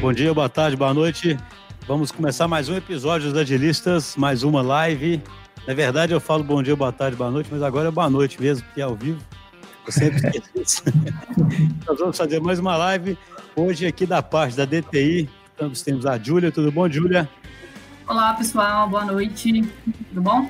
Bom dia, boa tarde, boa noite. Vamos começar mais um episódio dos Agilistas, mais uma live. Na verdade, eu falo bom dia, boa tarde, boa noite, mas agora é boa noite mesmo, porque é ao vivo. Eu sempre esqueço. Nós vamos fazer mais uma live hoje aqui da parte da DTI. Nós temos a Júlia. Tudo bom, Júlia? Olá, pessoal. Boa noite. Tudo bom?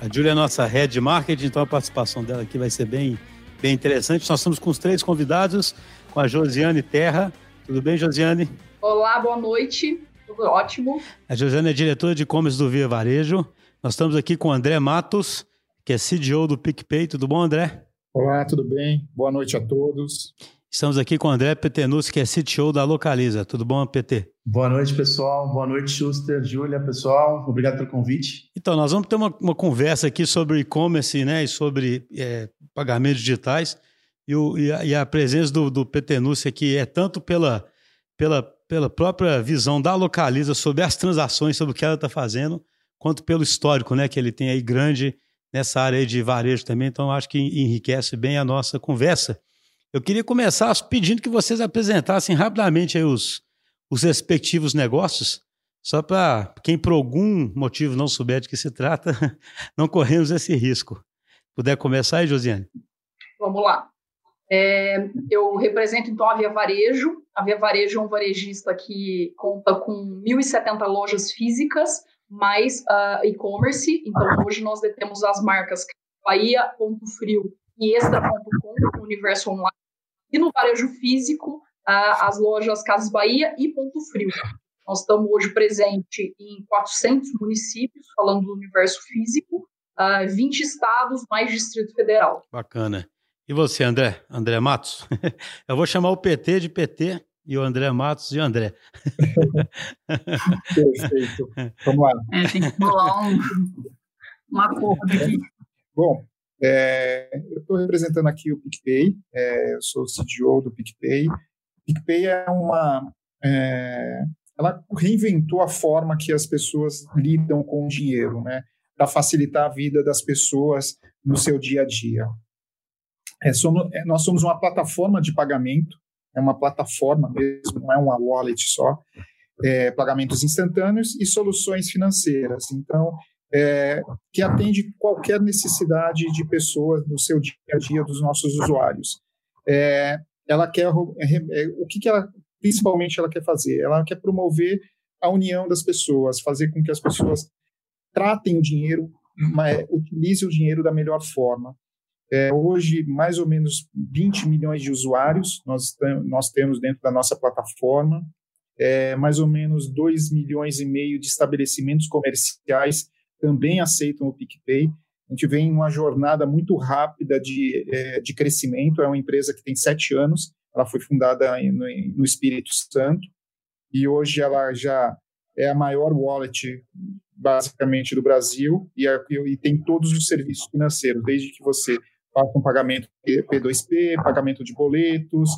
A Júlia é nossa head de marketing, então a participação dela aqui vai ser bem, bem interessante. Nós estamos com os três convidados, com a Josiane Terra. Tudo bem, Josiane? Olá, boa noite. Tudo ótimo. A Josiane é diretora de e-commerce do Via Varejo. Nós estamos aqui com o André Matos, que é CDO do PicPay. Tudo bom, André? Olá, tudo bem? Boa noite a todos. Estamos aqui com o André Petenus, que é CTO da Localiza. Tudo bom, PT? Boa noite, pessoal. Boa noite, Schuster, Júlia, pessoal. Obrigado pelo convite. Então, nós vamos ter uma, uma conversa aqui sobre e-commerce né, e sobre é, pagamentos digitais. E, o, e, a, e, a, presença do, do Petenus aqui é tanto pela, pela, pela própria visão da Localiza sobre as transações, sobre o que ela está fazendo, quanto pelo histórico né, que ele tem aí grande nessa área de varejo também. Então, acho que enriquece bem a nossa conversa. Eu queria começar pedindo que vocês apresentassem rapidamente os, os respectivos negócios, só para quem por algum motivo não souber de que se trata, não corremos esse risco. Puder começar aí, Josiane? Vamos lá. É, eu represento então a Via Varejo. A Via Varejo é um varejista que conta com 1.070 lojas físicas, mais uh, e-commerce. Então hoje nós detemos as marcas Bahia, Ponto Frio e Extra.com, Universo Online e no varejo físico, as lojas Casas Bahia e Ponto Frio. Nós estamos hoje presente em 400 municípios, falando do universo físico, 20 estados, mais Distrito Federal. Bacana. E você, André? André Matos? Eu vou chamar o PT de PT e o André Matos de André. Perfeito. Vamos lá. É, tem que rolar um, um acordo aqui. Bom, é, eu estou representando aqui o PicPay, é, eu sou o CDO do PicPay. PicPay é uma. É, ela reinventou a forma que as pessoas lidam com o dinheiro, né? Para facilitar a vida das pessoas no seu dia a dia. É, somos, é, nós somos uma plataforma de pagamento, é uma plataforma mesmo, não é uma wallet só, é, pagamentos instantâneos e soluções financeiras. Então, é, que atende qualquer necessidade de pessoas no seu dia a dia dos nossos usuários. É, ela quer é, o que, que ela principalmente ela quer fazer? Ela quer promover a união das pessoas, fazer com que as pessoas tratem o dinheiro, utilizem o dinheiro da melhor forma. É, hoje, mais ou menos 20 milhões de usuários nós, nós temos dentro da nossa plataforma, é, mais ou menos 2 milhões e meio de estabelecimentos comerciais também aceitam o PicPay. A gente vem em uma jornada muito rápida de, é, de crescimento. É uma empresa que tem sete anos. Ela foi fundada no, no Espírito Santo e hoje ela já é a maior wallet basicamente do Brasil e, e, tem todos os serviços financeiros, desde que você faça um pagamento P2P, pagamento de boletos,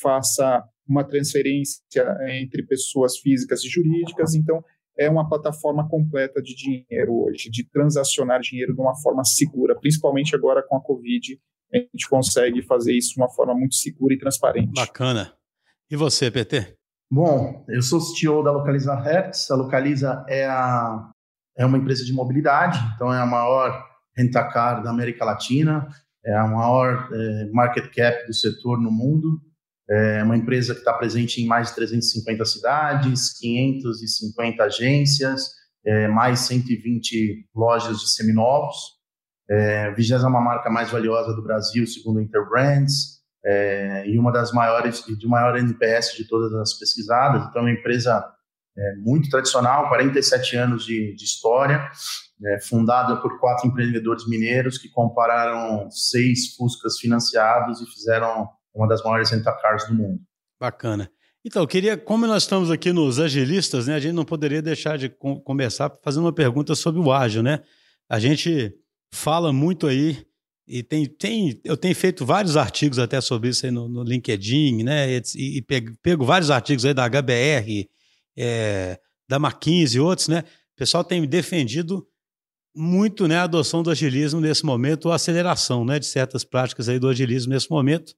faça uma transferência entre pessoas físicas e jurídicas. Então, é uma plataforma completa de dinheiro hoje, de transacionar dinheiro de uma forma segura, principalmente agora com a Covid, a gente consegue fazer isso de uma forma muito segura e transparente. Bacana. E você, PT? Bom, eu sou CEO da Localiza Hertz. A Localiza é, a, é uma empresa de mobilidade, então é a maior rentacar da América Latina, é a maior é, market cap do setor no mundo. É uma empresa que está presente em mais de 350 cidades, 550 agências, é, mais 120 lojas de seminovos, é, 20 marca mais valiosa do Brasil, segundo a Interbrands, é, e uma das maiores, de maior NPS de todas as pesquisadas. Então, é uma empresa é, muito tradicional, 47 anos de, de história, é, fundada por quatro empreendedores mineiros que compararam seis Fuscas financiados e fizeram uma das maiores rentacars do mundo. Bacana. Então, eu queria, como nós estamos aqui nos agilistas, né, a gente não poderia deixar de começar fazendo uma pergunta sobre o ágil, né? A gente fala muito aí e tem, tem eu tenho feito vários artigos até sobre isso aí no, no LinkedIn, né? E, e pego, pego, vários artigos aí da HBR, é, da McKinsey e outros, né? O pessoal tem defendido muito né, a adoção do agilismo nesse momento, ou a aceleração né, de certas práticas aí do agilismo nesse momento.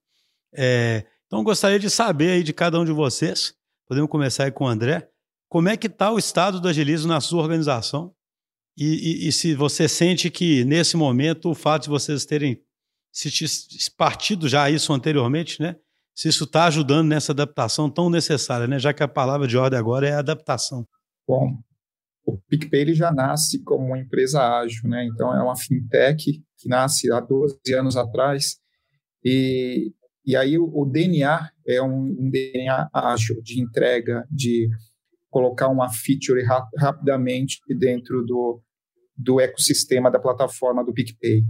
É, então, gostaria de saber aí de cada um de vocês, podemos começar aí com o André. Como é que está o estado do agilismo na sua organização? E, e, e, se você sente que, nesse momento, o fato de vocês terem se partido já isso anteriormente, né? Se isso está ajudando nessa adaptação tão necessária, né? Já que a palavra de ordem agora é adaptação. Bom, o PicPay ele já nasce como uma empresa ágil, né? Então é uma fintech que nasce há 12 anos atrás e, e aí o, o DNA é um, um, DNA ágil de entrega, de colocar uma feature rap, rapidamente dentro do, do ecossistema da plataforma do PicPay.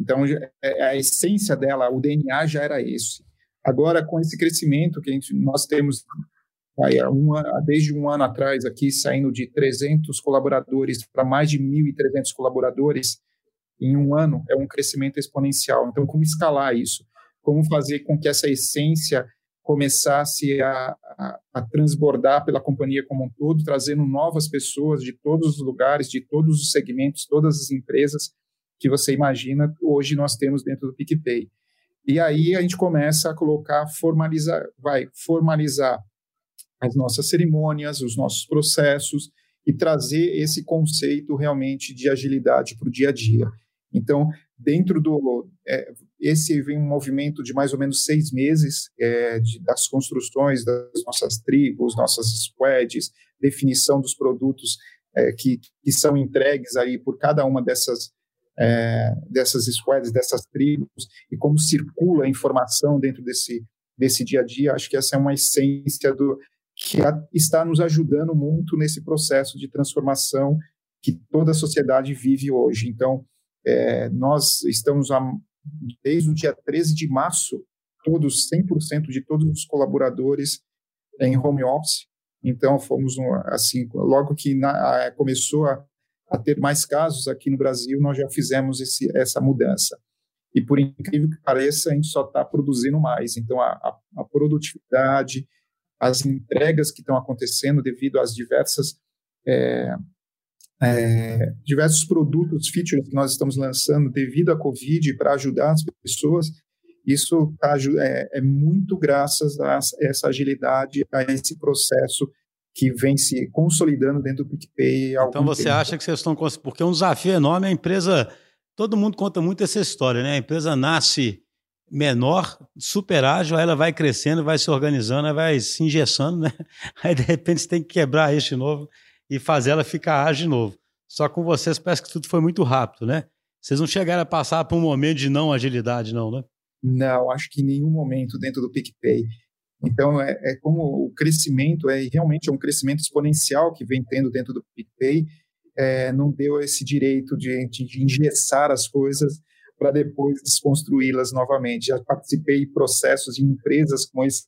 Então é, a essência dela, o DNA já era esse. Agora com esse crescimento que gente, nós temos desde um ano atrás, aqui, saindo de 300 colaboradores para mais de 1.300 colaboradores em um ano, é um crescimento exponencial. Então, como escalar isso? Como fazer com que essa essência começasse a, a, a transbordar pela companhia como um todo, trazendo novas pessoas de todos os lugares, de todos os segmentos, todas as empresas que você imagina, hoje nós temos dentro do PicPay. E aí a gente começa a colocar, formalizar, vai formalizar as nossas cerimônias, os nossos processos e trazer esse conceito realmente de agilidade para o dia a dia. Então, dentro do é, esse vem um movimento de mais ou menos seis meses é, de, das construções das nossas tribos, nossas squads, definição dos produtos é, que, que são entregues aí por cada uma dessas é, dessas squads, dessas tribos e como circula a informação dentro desse desse dia a dia. Acho que essa é uma essência do que está nos ajudando muito nesse processo de transformação que toda a sociedade vive hoje. Então, é, nós estamos, a, desde o dia 13 de março, todos, 100% de todos os colaboradores em home office. Então, fomos, assim, logo que na, começou a, a, ter mais casos aqui no Brasil, nós já fizemos esse, essa mudança. E, por incrível que pareça, a gente só está produzindo mais. Então, a, a produtividade, as entregas que estão acontecendo devido às diversas é, é, diversos produtos, features que nós estamos lançando devido à Covid para ajudar as pessoas, isso tá, é, é, muito graças a essa agilidade, a esse processo que vem se consolidando dentro do PicPay. então você tempo. acha que vocês estão porque é um desafio enorme a empresa. Todo mundo conta muito essa história, né? A empresa nasce menor, super ágil, aí ela vai crescendo, vai se organizando, vai se engessando, né? Aí de repente você tem que quebrar isso de novo e fazer ela ficar ágil de novo. Só com vocês parece que tudo foi muito rápido, né? Vocês não chegaram a passar por um momento de não agilidade, não, né? Não, acho que em nenhum momento dentro do PicPay. Então, é, é como o crescimento, é realmente é um crescimento exponencial que vem tendo dentro do PicPay, é, não deu esse direito de, de engessar as coisas para depois desconstruí-las novamente. Já participei de processos de empresas como esse,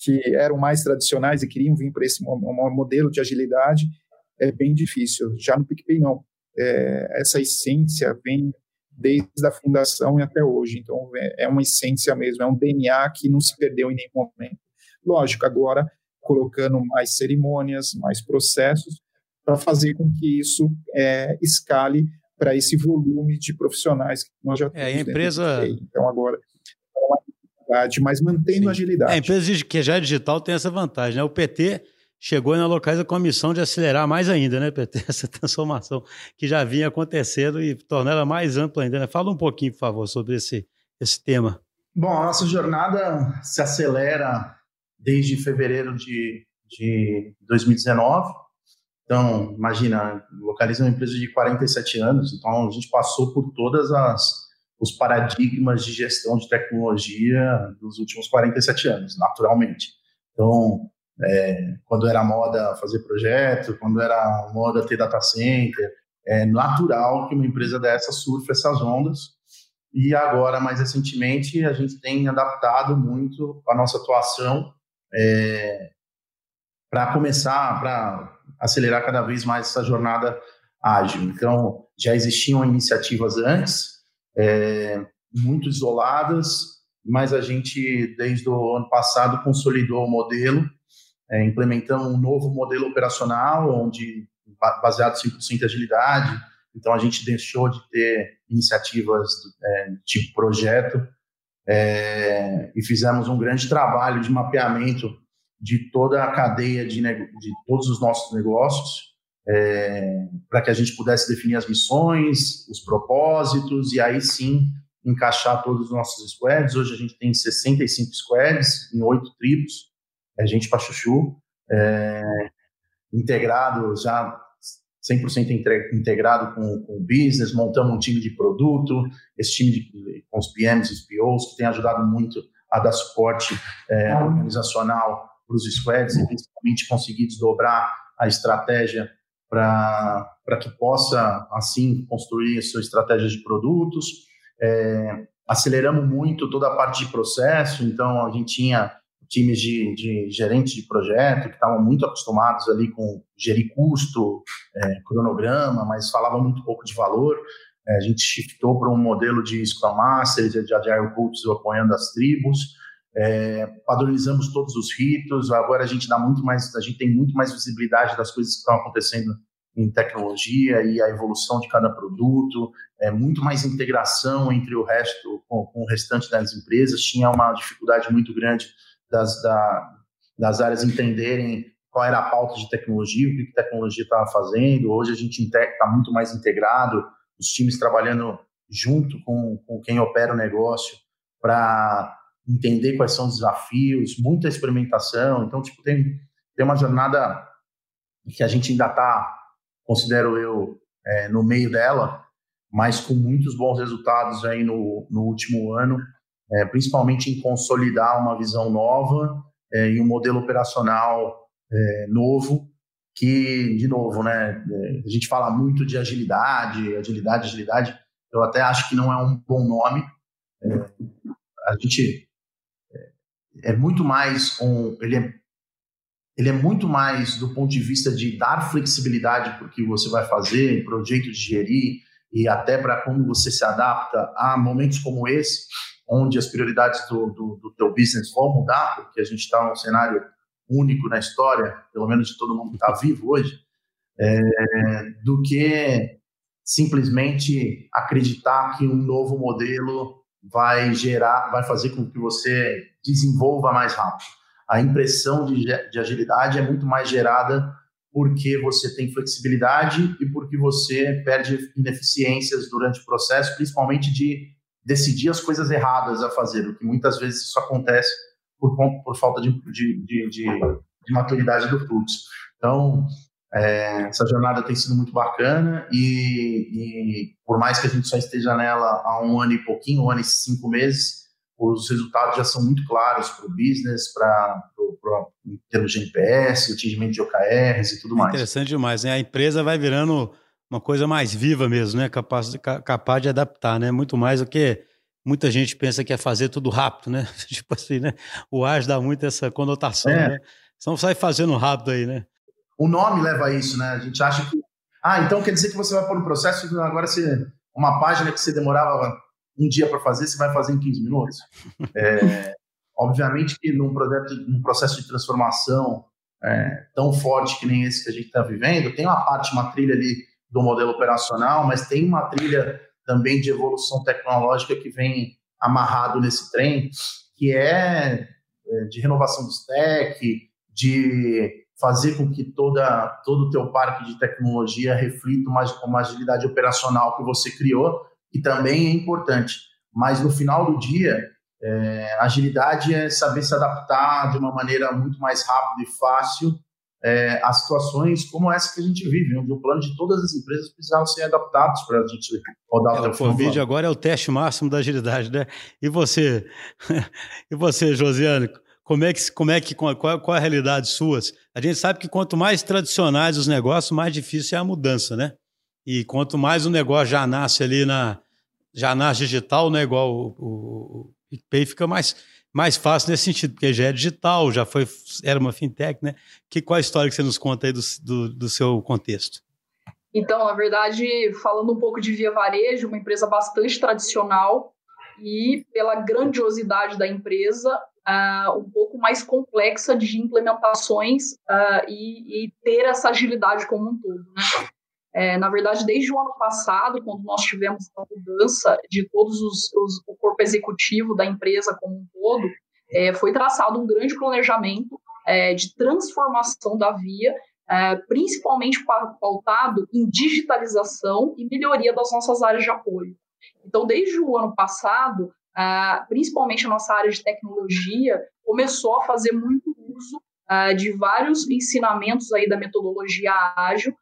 que eram mais tradicionais e queriam vir para esse modelo de agilidade, é bem difícil. Já no PicPay, não. É, essa essência vem desde a fundação e até hoje. Então, é, é uma essência mesmo, é um DNA que não se perdeu em nenhum momento. Lógico, agora colocando mais cerimônias, mais processos, para fazer com que isso é, escale para esse volume de profissionais que nós já temos. É, a empresa. Então, agora, é mas mantendo Sim. agilidade. É, a empresa que já é digital tem essa vantagem. Né? O PT chegou na Localiza com a missão de acelerar mais ainda, né, PT? Essa transformação que já vinha acontecendo e tornar ela mais ampla ainda. Né? Fala um pouquinho, por favor, sobre esse, esse tema. Bom, a nossa jornada se acelera desde fevereiro de, de 2019 então, imagina, localiza uma empresa de 47 anos, então a gente passou por todas as os paradigmas de gestão de tecnologia dos últimos 47 anos, naturalmente. Então, é, quando era moda fazer projeto, quando era moda ter data center, é natural que uma empresa dessa surfe essas ondas. E agora, mais recentemente, a gente tem adaptado muito a nossa atuação é, para começar, para acelerar cada vez mais essa jornada ágil. Então, já existiam iniciativas antes, é, muito isoladas, mas a gente, desde o ano passado, consolidou o modelo, é, implementamos um novo modelo operacional, onde baseado 100% em agilidade, então a gente deixou de ter iniciativas é, tipo projeto é, e fizemos um grande trabalho de mapeamento de toda a cadeia de, de todos os nossos negócios, é, para que a gente pudesse definir as missões, os propósitos e aí sim encaixar todos os nossos squads. Hoje a gente tem 65 squads em oito tribos, é gente para chuchu, é, integrado já 100% integrado com, com o business, montamos um time de produto, esse time de, com os PMs e os POs, que tem ajudado muito a dar suporte é, organizacional para os squads e principalmente conseguir desdobrar a estratégia para que possa, assim, construir a sua estratégia de produtos. É, aceleramos muito toda a parte de processo, então a gente tinha times de, de gerentes de projeto que estavam muito acostumados ali com gerir custo, é, cronograma, mas falavam muito pouco de valor. É, a gente shiftou para um modelo de Scrum Master, de Agile Coaches apoiando as tribos. É, padronizamos todos os ritos. Agora a gente dá muito mais, a gente tem muito mais visibilidade das coisas que estão acontecendo em tecnologia e a evolução de cada produto, é, muito mais integração entre o resto, com, com, o restante das empresas. Tinha uma dificuldade muito grande das, da, das áreas entenderem qual era a pauta de tecnologia, o que a tecnologia estava fazendo. Hoje a gente está muito mais integrado, os times trabalhando junto com, com quem opera o negócio para entender quais são os desafios, muita experimentação. Então, tipo, tem, tem uma jornada que a gente ainda está, considero eu, é, no meio dela, mas com muitos bons resultados aí no, no último ano é, principalmente em consolidar uma visão nova é, e um modelo operacional é, novo, que, de novo, né, é, a gente fala muito de agilidade, agilidade, agilidade, eu até acho que não é um bom nome. É, a gente é, muito mais um, ele é, ele é muito mais do ponto de vista de dar flexibilidade para o que você vai fazer, para o jeito de gerir e até para como você se adapta a momentos como esse, onde as prioridades do, do, do teu business vão mudar, porque a gente está num cenário único na história, pelo menos de todo mundo que está vivo hoje, é, do que simplesmente acreditar que um novo modelo vai gerar, vai fazer com que você desenvolva mais rápido. A impressão de, de agilidade é muito mais gerada porque você tem flexibilidade e porque você perde ineficiências durante o processo, principalmente de decidir as coisas erradas a fazer, o que muitas vezes isso acontece por, por falta de, de, de, de, maturidade do fluxo. Então, é, essa jornada tem sido muito bacana e, e, por mais que a gente só esteja nela há um ano e pouquinho, um ano e cinco meses, os resultados já são muito claros para o business, para em termos de NPS, atingimento de OKRs e tudo mais. Interessante demais, né? A empresa vai virando uma coisa mais viva mesmo, né? Capaz, capaz de adaptar, né? Muito mais do que muita gente pensa que é fazer tudo rápido, né? tipo assim, né? O AS dá muito essa conotação, é. né? Então sai fazendo rápido aí, né? O nome leva a isso, né? A gente acha que. Ah, então quer dizer que você vai pôr um processo agora você. Uma página que você demorava um dia para fazer, você vai fazer em 15 minutos. É, obviamente que num, projeto, num processo de transformação é, tão forte que nem esse que a gente está vivendo, tem uma parte, uma trilha ali do modelo operacional, mas tem uma trilha também de evolução tecnológica que vem amarrado nesse trem, que é, é de renovação do stack, de fazer com que toda, todo o teu parque de tecnologia reflita uma, uma agilidade operacional que você criou, que também é importante. Mas no final do dia, é, agilidade é saber se adaptar de uma maneira muito mais rápida e fácil é, a situações como essa que a gente vive, onde o plano de todas as empresas precisava ser adaptados para a gente rodar é, o Covid agora é o teste máximo da agilidade, né? E você, e você, Josiane, como é que, como é que qual, qual a realidade suas? A gente sabe que quanto mais tradicionais os negócios, mais difícil é a mudança, né? E quanto mais o negócio já nasce ali na já nasce digital, né? Igual o, o, o PicPay fica mais mais fácil nesse sentido, porque já é digital, já foi, era uma fintech, né? Que, qual a história que você nos conta aí do, do, do seu contexto? Então, na verdade, falando um pouco de Via Varejo, uma empresa bastante tradicional e pela grandiosidade da empresa, uh, um pouco mais complexa de implementações uh, e, e, ter essa agilidade como um todo. Né? É, na verdade, desde o ano passado, quando nós tivemos a mudança de todos os, os o corpo executivo da empresa como um todo, é, foi traçado um grande planejamento é, de transformação da Via, é, principalmente pautado em digitalização e melhoria das nossas áreas de apoio. Então, desde o ano passado, principalmente a nossa área de tecnologia começou a fazer muito uso de vários ensinamentos aí da metodologia ágil,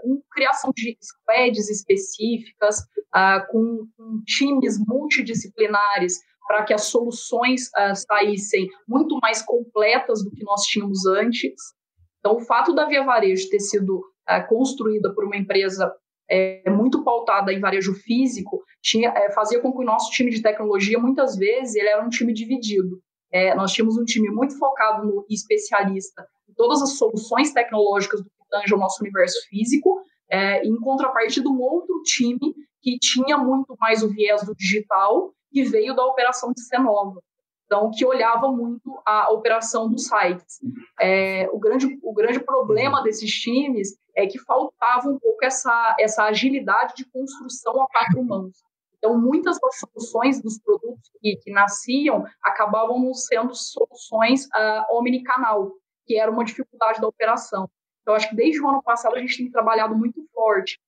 com criação de squads específicas, com, com times multidisciplinares para que as soluções uh, saíssem muito mais completas do que nós tínhamos antes. Então, o fato da Via Varejo ter sido uh, construída por uma empresa é, muito pautada em varejo físico tinha, é, fazia com que o nosso time de tecnologia, muitas vezes, ele era um time dividido. É, nós tínhamos um time muito focado no especialista em todas as soluções tecnológicas do que tange o nosso universo físico, é, em contrapartida, um outro time que tinha muito mais o viés do digital que veio da operação de Cenova. Então, que olhava muito a operação dos sites. É, o, grande, o grande problema desses times é que faltava um pouco essa, essa agilidade de construção a quatro mãos. Então, muitas das soluções dos produtos que, que nasciam acabavam sendo soluções uh, omnicanal, que era uma dificuldade da operação. Então, acho que desde o ano passado a gente tem trabalhado muito forte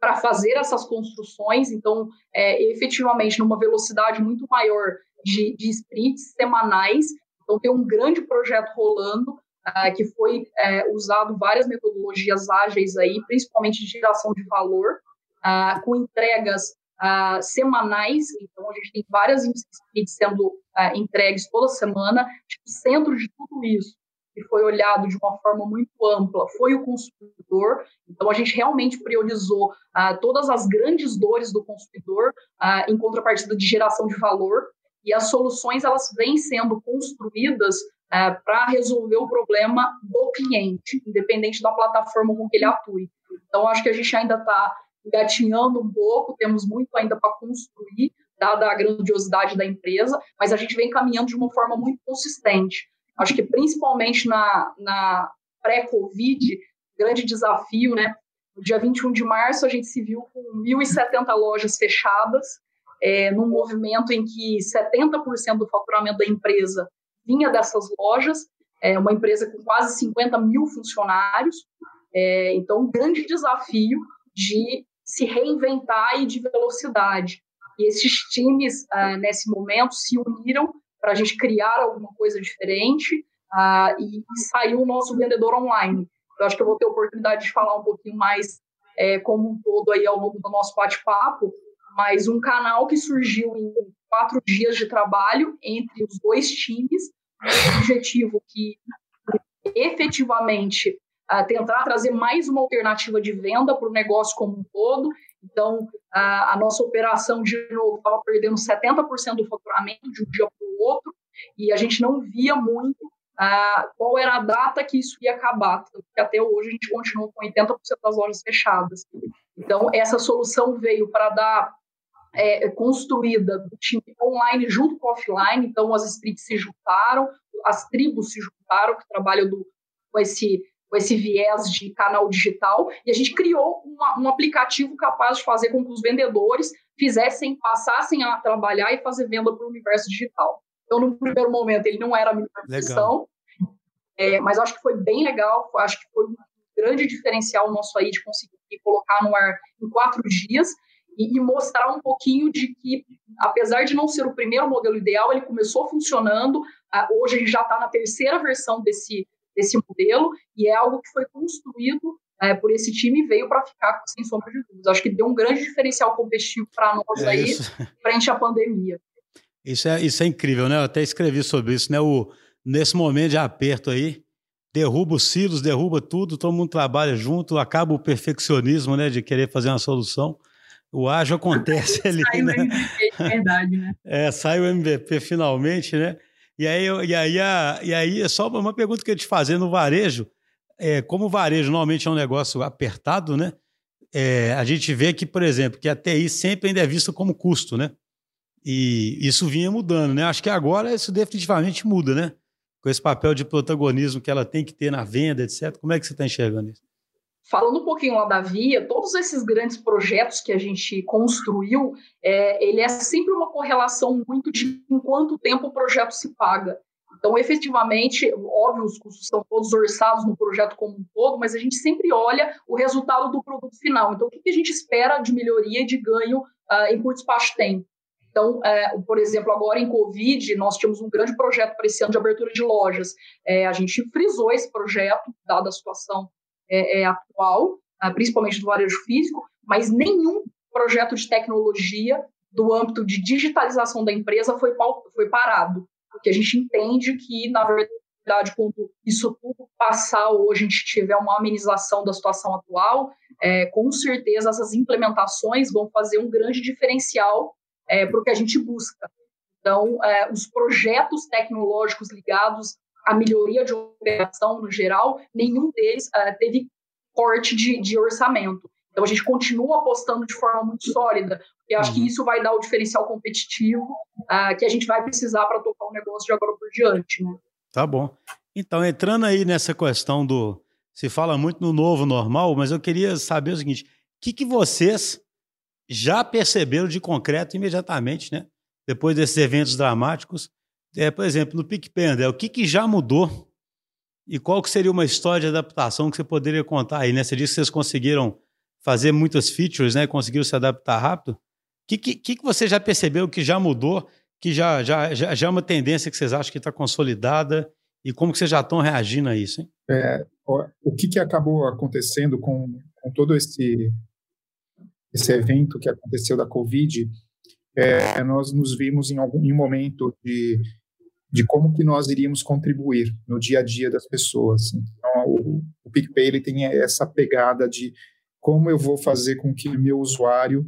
para fazer essas construções, então, é, efetivamente, numa velocidade muito maior de, de sprints semanais. Então, tem um grande projeto rolando, uh, que foi uh, usado várias metodologias ágeis aí, principalmente de geração de valor, uh, com entregas uh, semanais. Então, a gente tem várias sprints sendo entregues toda semana. Tipo, centro de tudo isso que foi olhado de uma forma muito ampla foi o consumidor. Então, a gente realmente priorizou todas as grandes dores do consumidor em contrapartida de geração de valor. E as soluções elas vêm sendo construídas uh, para resolver o problema do cliente, independente da plataforma com que ele atue. Então, acho que a gente ainda está gatinhando um pouco, temos muito ainda para construir, dada a grandiosidade da empresa, mas a gente vem caminhando de uma forma muito consistente. Acho que principalmente na, na pré-Covid, grande desafio, né? No dia 21 de março, a gente se viu com 1.070 lojas fechadas, é, num movimento em que 70% do faturamento da empresa vinha dessas lojas, é uma empresa com quase 50 mil funcionários. É, então, um grande desafio de se reinventar e de velocidade. E esses times, ah, nesse momento, se uniram para a gente criar alguma coisa diferente uh, e, e saiu o nosso vendedor online. Eu acho que eu vou ter oportunidade de falar um pouquinho mais é, como um todo aí ao longo do nosso bate-papo, mas um canal que surgiu em quatro dias de trabalho entre os dois times, um objetivo que efetivamente uh, tentar trazer mais uma alternativa de venda para o negócio como um todo. Então, a, a nossa operação, de novo, estava perdendo 70% do faturamento de um dia para o outro, e a gente não via muito uh, qual era a data que isso ia acabar, porque até hoje a gente continua com 80% das lojas fechadas. Então, essa solução veio para dar é, construída do time online junto com offline, então as sprints se juntaram, as tribos se juntaram, que trabalham do, com esse com esse viés de canal digital, e a gente criou uma, um aplicativo capaz de fazer com que os vendedores fizessem, passassem a trabalhar e fazer venda para o universo digital. Então, no primeiro momento, ele não era a minha profissão, é, mas acho que foi bem legal, acho que foi um grande diferencial nosso aí de conseguir colocar no ar em quatro dias e, e mostrar um pouquinho de que, apesar de não ser o primeiro modelo ideal, ele começou funcionando, hoje a gente já está na terceira versão desse, desse modelo e é algo que foi construído é, por esse time e veio para ficar sem sombra de dúvidas. Acho que deu um grande diferencial competitivo para nós é aí isso. frente à pandemia. Isso é, isso é incrível, né? Eu até escrevi sobre isso, né? O, nesse momento de aperto aí, derruba os silos, derruba tudo, todo mundo trabalha junto, acaba o perfeccionismo, né? De querer fazer uma solução. O ágil acontece ali, sai né? O MVP, é verdade, né? É, sai o MVP finalmente, né? E aí, e aí, a, e aí é só uma pergunta que eu ia te fazer no varejo. É, como o varejo normalmente é um negócio apertado, né? É, a gente vê que, por exemplo, que a TI sempre ainda é vista como custo, né? E isso vinha mudando, né? Acho que agora isso definitivamente muda, né? Com esse papel de protagonismo que ela tem que ter na venda, etc. Como é que você está enxergando isso? Falando um pouquinho lá da Via, todos esses grandes projetos que a gente construiu, é, ele é sempre uma correlação muito de em quanto tempo o projeto se paga. Então, efetivamente, óbvio, os custos são todos orçados no projeto como um todo, mas a gente sempre olha o resultado do produto final. Então, o que a gente espera de melhoria e de ganho uh, em curto espaço de tempo? Então, é, por exemplo, agora em Covid, nós tínhamos um grande projeto para esse ano de abertura de lojas. É, a gente frisou esse projeto, dada a situação é, é atual, ah, principalmente do varejo físico, mas nenhum projeto de tecnologia do âmbito de digitalização da empresa foi, foi parado, porque a gente entende que, na verdade, quando isso tudo passar ou a gente tiver uma amenização da situação atual, é, com certeza essas implementações vão fazer um grande diferencial é, para o que a gente busca. Então, é, os projetos tecnológicos ligados à melhoria de operação no geral, nenhum deles é, teve corte de, de orçamento. Então a gente continua apostando de forma muito sólida, e acho que uhum. isso vai dar o diferencial competitivo uh, que a gente vai precisar para tocar o negócio de agora por diante. Né? Tá bom. Então, entrando aí nessa questão do. Se fala muito no novo normal, mas eu queria saber o seguinte: o que, que vocês já perceberam de concreto imediatamente, né? Depois desses eventos dramáticos? É, por exemplo, no PicPay, o que, que já mudou e qual que seria uma história de adaptação que você poderia contar aí, né? Você disse que vocês conseguiram fazer muitas features, né? Conseguiram se adaptar rápido. O que, que, que você já percebeu que já mudou, que já, já, já, já é uma tendência que vocês acham que está consolidada e como que vocês já estão reagindo a isso, hein? É, o que, que acabou acontecendo com, com todo esse, esse evento que aconteceu da Covid, é, nós nos vimos em algum em momento de de como que nós iríamos contribuir no dia a dia das pessoas. Então, o, o PicPay ele tem essa pegada de como eu vou fazer com que o meu usuário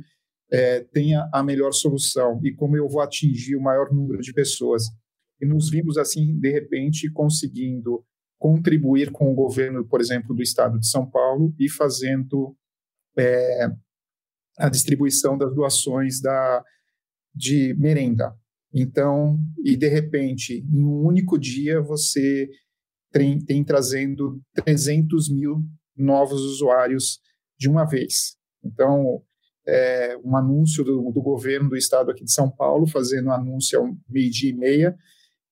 é, tenha a melhor solução e como eu vou atingir o maior número de pessoas. E nos vimos, assim, de repente, conseguindo contribuir com o governo, por exemplo, do estado de São Paulo e fazendo é, a distribuição das doações da, de merenda. Então, e de repente, em um único dia, você tem, tem trazendo 300 mil novos usuários de uma vez. Então, é, um anúncio do, do, governo do estado aqui de São Paulo, fazendo um anúncio ao meio-dia e meia,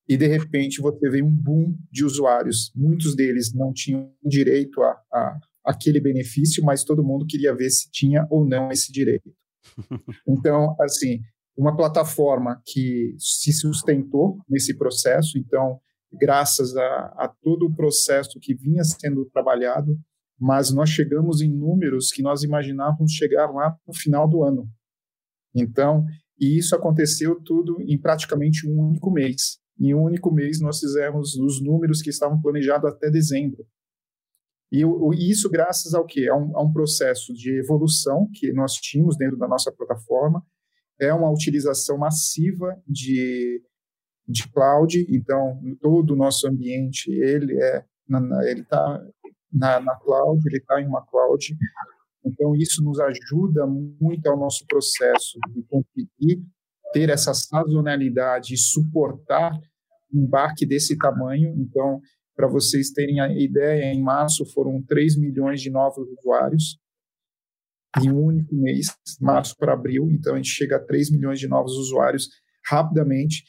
e de repente você vê um boom de usuários. Muitos deles não tinham direito a, a aquele benefício, mas todo mundo queria ver se tinha ou não esse direito. Então, assim, uma plataforma que se sustentou nesse processo, então, graças a, a, todo o processo que vinha sendo trabalhado, mas nós chegamos em números que nós imaginávamos chegar lá no final do ano. Então, e isso aconteceu tudo em praticamente um único mês. Em um único mês, nós fizemos os números que estavam planejados até dezembro. E isso graças ao quê? A um, a um processo de evolução que nós tínhamos dentro da nossa plataforma, é uma utilização massiva de, de cloud, então todo o nosso ambiente ele é ele está na, na cloud, ele está em uma cloud, então isso nos ajuda muito ao nosso processo de conseguir ter essa sazonalidade e suportar um baque desse tamanho. Então, para vocês terem a ideia, em março foram 3 milhões de novos usuários, em um único mês, março para abril, então a gente chega a 3 milhões de novos usuários rapidamente,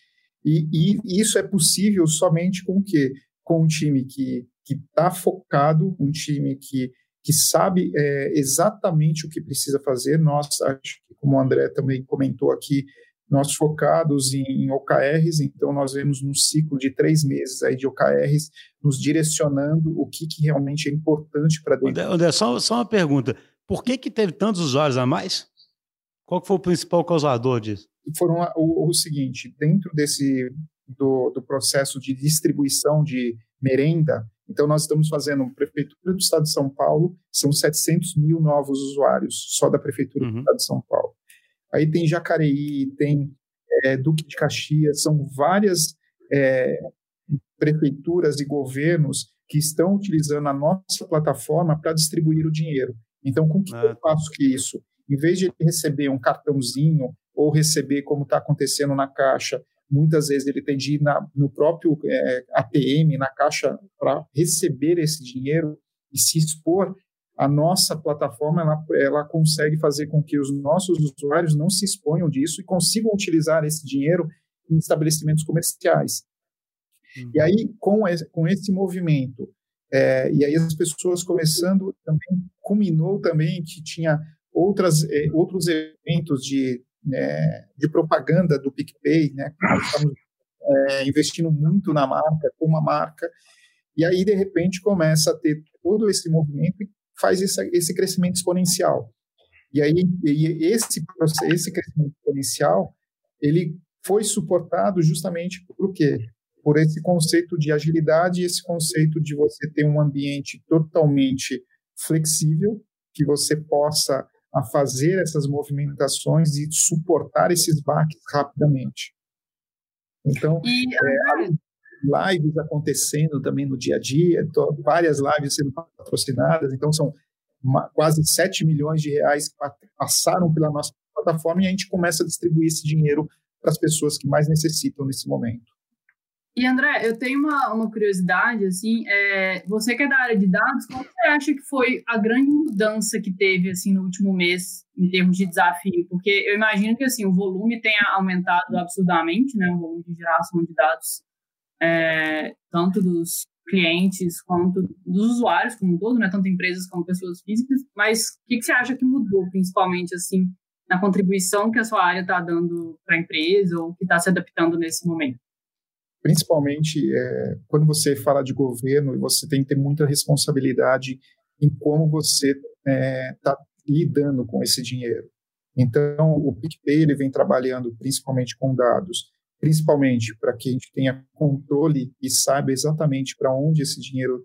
e, e isso é possível somente com o quê? Com um time que está focado, um time que, que sabe é, exatamente o que precisa fazer. Nós, acho que, como o André também comentou aqui, nós focados em, em OKRs, então nós vemos um ciclo de três meses aí de OKRs, nos direcionando o que, que realmente é importante para dentro. André, só, só uma pergunta. Por que, que teve tantos usuários a mais? Qual foi o principal causador disso? Foram o, o seguinte, dentro desse do, do, processo de distribuição de merenda, então nós estamos fazendo, Prefeitura do Estado de São Paulo, são 700 mil novos usuários, só da Prefeitura uhum. do Estado de São Paulo. Aí tem Jacareí, tem é, Duque de Caxias, são várias é, prefeituras e governos que estão utilizando a nossa plataforma para distribuir o dinheiro. Então, com que ah, eu tá. faço que isso? Em vez de receber um cartãozinho ou receber como está acontecendo na caixa, muitas vezes ele tem de ir na, no próprio é, ATM, na caixa, para receber esse dinheiro e se expor, a nossa plataforma ela, ela consegue fazer com que os nossos usuários não se exponham disso e consigam utilizar esse dinheiro em estabelecimentos comerciais. Uhum. E aí, com esse, com esse movimento, é, e aí as pessoas começando, também culminou também que tinha outras, é, outros eventos de, né, de propaganda do PicPay, né? Estamos é, investindo muito na marca, como a marca, e aí, de repente, começa a ter todo esse movimento e faz esse, esse crescimento exponencial. E aí, e esse, esse crescimento exponencial, ele foi suportado justamente por quê? Por esse conceito de agilidade, esse conceito de você ter um ambiente totalmente flexível, que você possa fazer essas movimentações e suportar esses baques rapidamente. Então, e, é, lives acontecendo também no dia a dia, várias lives sendo patrocinadas, então são uma, quase 7 milhões de reais que passaram pela nossa plataforma e a gente começa a distribuir esse dinheiro para as pessoas que mais necessitam nesse momento. E André, eu tenho uma, uma curiosidade, assim, é, você que é da área de dados, qual você acha que foi a grande mudança que teve, assim, no último mês, em termos de desafio? Porque eu imagino que, assim, o volume tenha aumentado absurdamente, né, o volume de geração de dados, é, tanto dos clientes quanto dos usuários como um todo, né, tanto empresas como pessoas físicas, mas o que, que você acha que mudou, principalmente, assim, na contribuição que a sua área está dando para a empresa ou que está se adaptando nesse momento? Principalmente é, quando você fala de governo, você tem que ter muita responsabilidade em como você está é, tá lidando com esse dinheiro. Então, o PicPay ele vem trabalhando principalmente com dados, principalmente para que a gente tenha controle e saiba exatamente para onde esse dinheiro,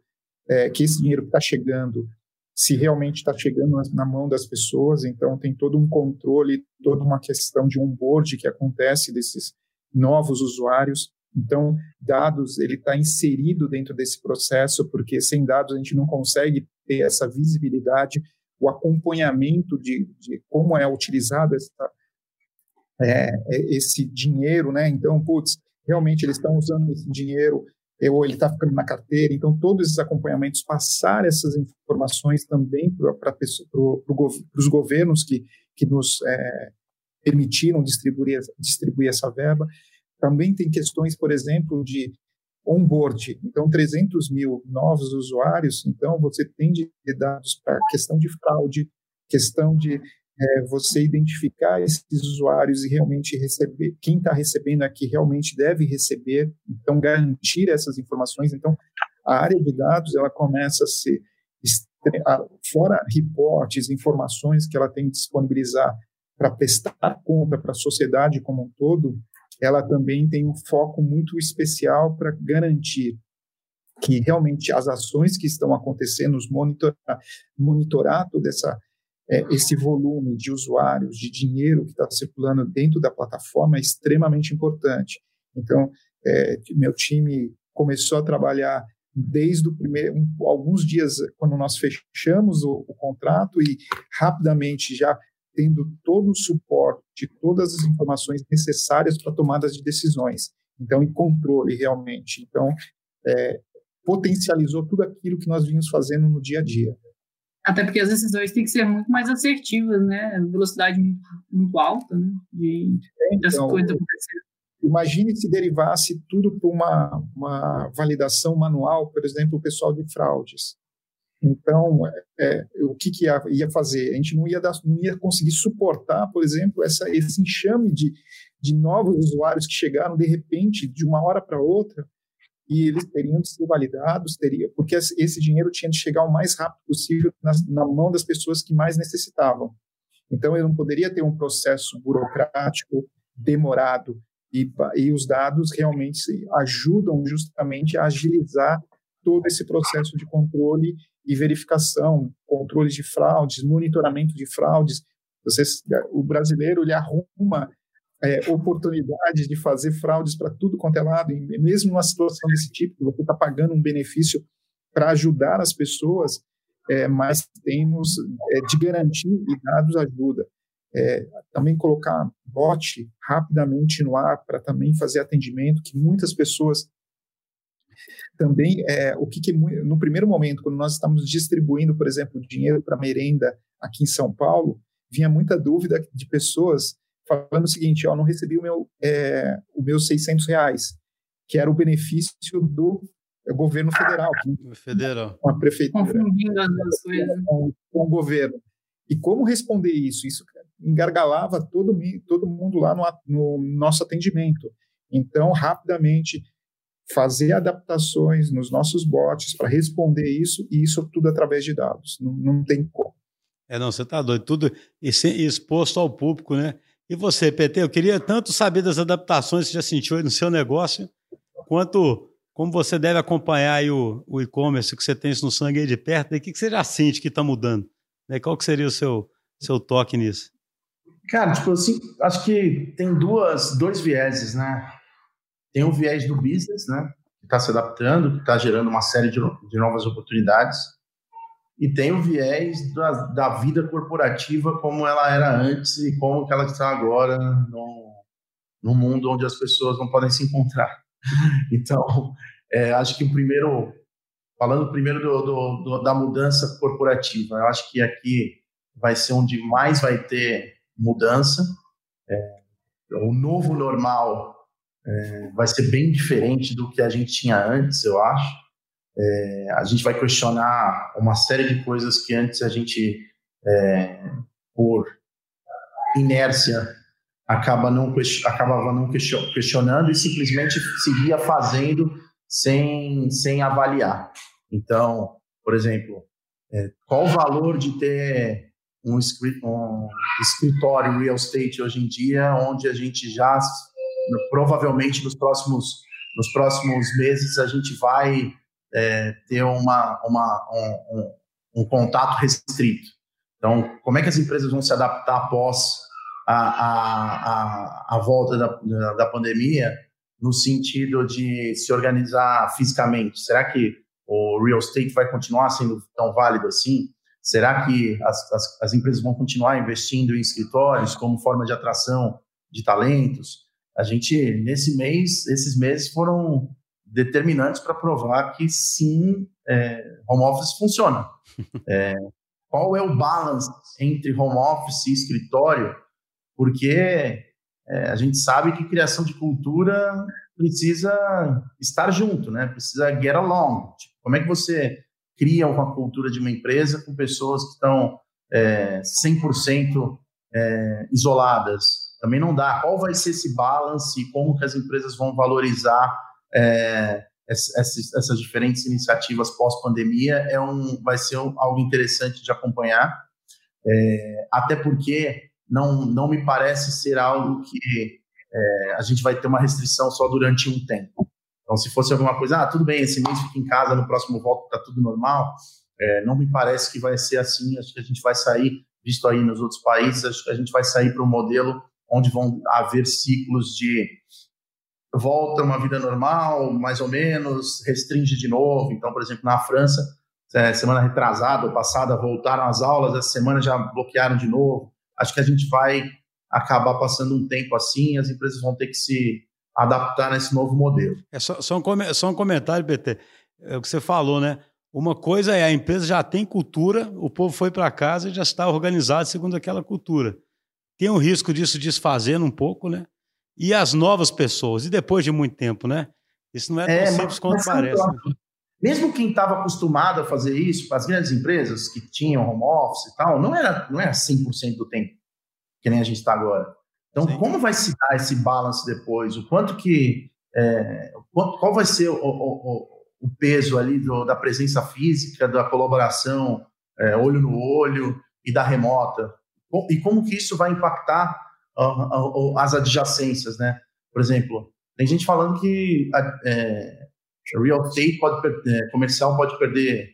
é, que esse dinheiro está chegando, se realmente está chegando na, na, mão das pessoas. Então, tem todo um controle, toda uma questão de onboard que acontece desses novos usuários. Então, dados, ele está inserido dentro desse processo, porque sem dados a gente não consegue ter essa visibilidade, o acompanhamento de, de como é utilizado essa, é, é, esse dinheiro, né? Então, putz, realmente eles estão usando esse dinheiro ou ele está ficando na carteira. Então, todos esses acompanhamentos, passar essas informações também para pro, os governos que, que nos é, permitiram distribuir, distribuir essa verba. Também tem questões, por exemplo, de onboard. Então, 300 mil novos usuários, então você tem de dados para questão de fraude, questão de é, você identificar esses usuários e realmente receber, quem está recebendo aqui realmente deve receber, então garantir essas informações. Então, a área de dados, ela começa a ser, fora reportes, informações que ela tem que disponibilizar para prestar conta para a sociedade como um todo, ela também tem um foco muito especial para garantir que realmente as ações que estão acontecendo, os monitorar, monitorar toda essa é, esse volume de usuários, de dinheiro que está circulando dentro da plataforma é extremamente importante. Então, é, meu time começou a trabalhar desde o primeiro, um, alguns dias quando nós fechamos o, o contrato e rapidamente já tendo todo o suporte, todas as informações necessárias para tomadas de decisões. Então, em controle realmente. Então, é, potencializou tudo aquilo que nós vimos fazendo no dia a dia. Até porque as decisões têm que ser muito mais assertivas, né? Velocidade muito, muito alta, né? De, então, coisas acontecendo. Imagine se derivasse tudo para uma, uma validação manual, por exemplo, o pessoal de fraudes. Então, é, o que, que ia, ia, fazer? A gente não ia, dar, não ia conseguir suportar, por exemplo, essa, esse enxame de, de novos usuários que chegaram de repente, de uma hora para outra, e eles teriam de ser validados, teria, porque esse dinheiro tinha de chegar o mais rápido possível na, na mão das pessoas que mais necessitavam. Então, eu não poderia ter um processo burocrático, demorado, e, e os dados realmente ajudam justamente a agilizar todo esse processo de controle e verificação, controle de fraudes, monitoramento de fraudes. O brasileiro ele arruma é, oportunidades de fazer fraudes para tudo quanto é lado, e mesmo numa situação desse tipo, você está pagando um benefício para ajudar as pessoas, é, mas temos é, de garantir e dados ajuda. É, também colocar bot rapidamente no ar para também fazer atendimento, que muitas pessoas também é, o que, que, no primeiro momento, quando nós estamos distribuindo, por exemplo, dinheiro para merenda aqui em São Paulo, vinha muita dúvida de pessoas falando o seguinte: ó, não recebi o meu, é, o meus 600 reais. Que era o benefício do governo federal. Federal. Com a prefeitura. Confundindo as duas coisas. Com, com o governo. E como responder isso? Isso engargalava todo, todo mundo lá no, no nosso atendimento. Então, rapidamente, fazer adaptações nos nossos bots para responder isso, e isso tudo através de dados. Não, não tem como. É, não, você está doido. Tudo exposto ao público, né? E você, PT, eu queria tanto saber das adaptações que você já sentiu aí no seu negócio, quanto como você deve acompanhar aí o, o e-commerce, que você tem isso no sangue aí de perto, e o que, que você já sente que está mudando? Né? Qual que seria o seu, seu toque nisso? Cara, tipo assim, acho que tem duas, dois vieses, né? Tem o viés do business, né? Que está se adaptando, que está gerando uma série de, de novas oportunidades. E tem o viés da, da, vida corporativa como ela era antes e como ela está agora no, no mundo onde as pessoas não podem se encontrar. Então, é, acho que o primeiro, falando primeiro do, do, do, da mudança corporativa, eu acho que aqui vai ser onde mais vai ter mudança. É, o novo normal é, vai ser bem diferente do que a gente tinha antes, eu acho. É, a gente vai questionar uma série de coisas que antes a gente, é, por inércia, acaba não, acabava não questionando e simplesmente seguia fazendo sem, sem avaliar. Então, por exemplo, é, qual o valor de ter um, um escritório real estate hoje em dia, onde a gente já provavelmente nos próximos nos próximos meses a gente vai é, ter uma, uma um, um, um, contato restrito. Então, como é que as empresas vão se adaptar após a, a, a, a volta da, da pandemia no sentido de se organizar fisicamente? Será que o real estate vai continuar sendo tão válido assim? Será que as, as, as, empresas vão continuar investindo em escritórios como forma de atração de talentos? A gente, nesse mês, esses meses foram determinantes para provar que sim, é, home office funciona. É, qual é o balance entre home office e escritório? Porque é, a gente sabe que criação de cultura precisa estar junto, né? Precisa get along. Tipo, como é que você cria uma cultura de uma empresa com pessoas que estão é, 100% é, isoladas? Também não dá. Qual vai ser esse balance como que as empresas vão valorizar é, essas, essas, diferentes iniciativas pós-pandemia é um, vai ser algo interessante de acompanhar, é, até porque não, não me parece ser algo que é, a gente vai ter uma restrição só durante um tempo. Então, se fosse alguma coisa, ah, tudo bem, esse mês fica em casa, no próximo volta está tudo normal, é, não me parece que vai ser assim. Acho que a gente vai sair, visto aí nos outros países, acho que a gente vai sair para um modelo onde vão haver ciclos de volta uma vida normal, mais ou menos, restringe de novo. Então, por exemplo, na França, é, semana retrasada ou passada, voltaram as aulas, essa semana já bloquearam de novo. Acho que a gente vai acabar passando um tempo assim, as empresas vão ter que se adaptar nesse novo modelo. É só, só, um, só um comentário, BT. É o que você falou, né? Uma coisa é a empresa já tem cultura, o povo foi para casa e já está organizado segundo aquela cultura. Tem o risco disso desfazendo um pouco, né? e as novas pessoas, e depois de muito tempo, né? Isso não é tão é, simples mas, quanto mas, parece. Né? Mesmo quem estava acostumado a fazer isso, as grandes empresas que tinham home office e tal, não era, não era 100% do tempo, que nem a gente está agora. Então, Sim. como vai se dar esse balance depois? O quanto que. É, qual vai ser o, o, o peso ali do, da presença física, da colaboração é, olho no olho e da remota? E como que isso vai impactar as adjacências, né? Por exemplo, tem gente falando que é, real estate pode é, comercial pode perder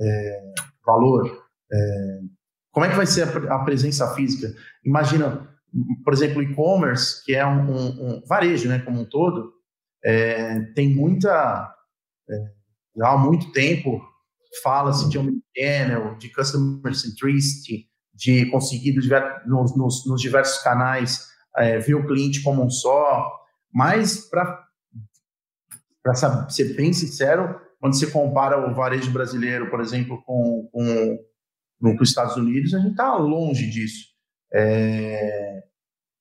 é, valor. É, como é que vai ser a, a, presença física? Imagina, por exemplo, e-commerce, que é um, um, um, varejo, né, como um todo, é, tem muita é, já há muito tempo fala-se de omnichannel, de customer centricity, de conseguir nos, nos, nos diversos canais é, ver o cliente como um só, mas para ser bem sincero, quando você compara o varejo brasileiro, por exemplo, com, com, com os Estados Unidos, a gente está longe disso. É,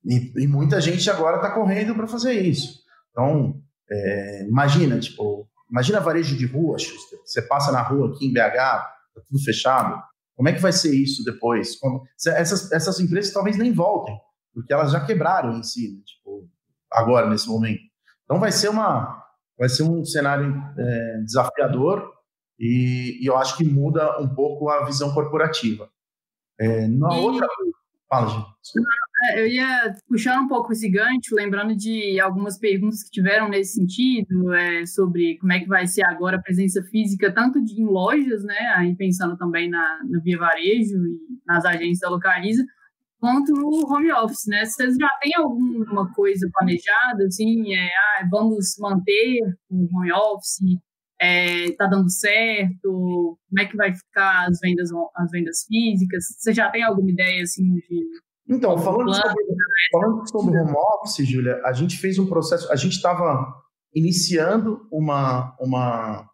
e, e, muita gente agora está correndo para fazer isso. Então, É, imagina, tipo, imagina varejo de rua, Schuster. Você passa na rua aqui em BH, tá tudo fechado. Como é que vai ser isso depois? Como, essas, essas empresas talvez nem voltem, porque elas já quebraram em si, né? tipo, agora, nesse momento. Então vai ser uma vai ser um cenário é, desafiador e, e, eu acho que muda um pouco a visão corporativa. É, na outra. Fala, gente. É, eu ia puxar um pouco esse gancho, lembrando de algumas perguntas que tiveram nesse sentido, é, sobre como é que vai ser agora a presença física, tanto de, em lojas, né, aí pensando também na, no Via Varejo e nas agências da Localiza, quanto no home office, né? Vocês já têm alguma coisa planejada, assim, é, ah, vamos manter o home office, é, tá dando certo, como é que vai ficar as vendas, as vendas físicas? Você já tem alguma ideia, assim, de... Então, falando, plano, sobre, falando sobre home office, Júlia, a gente fez um processo, a gente estava iniciando uma, uma,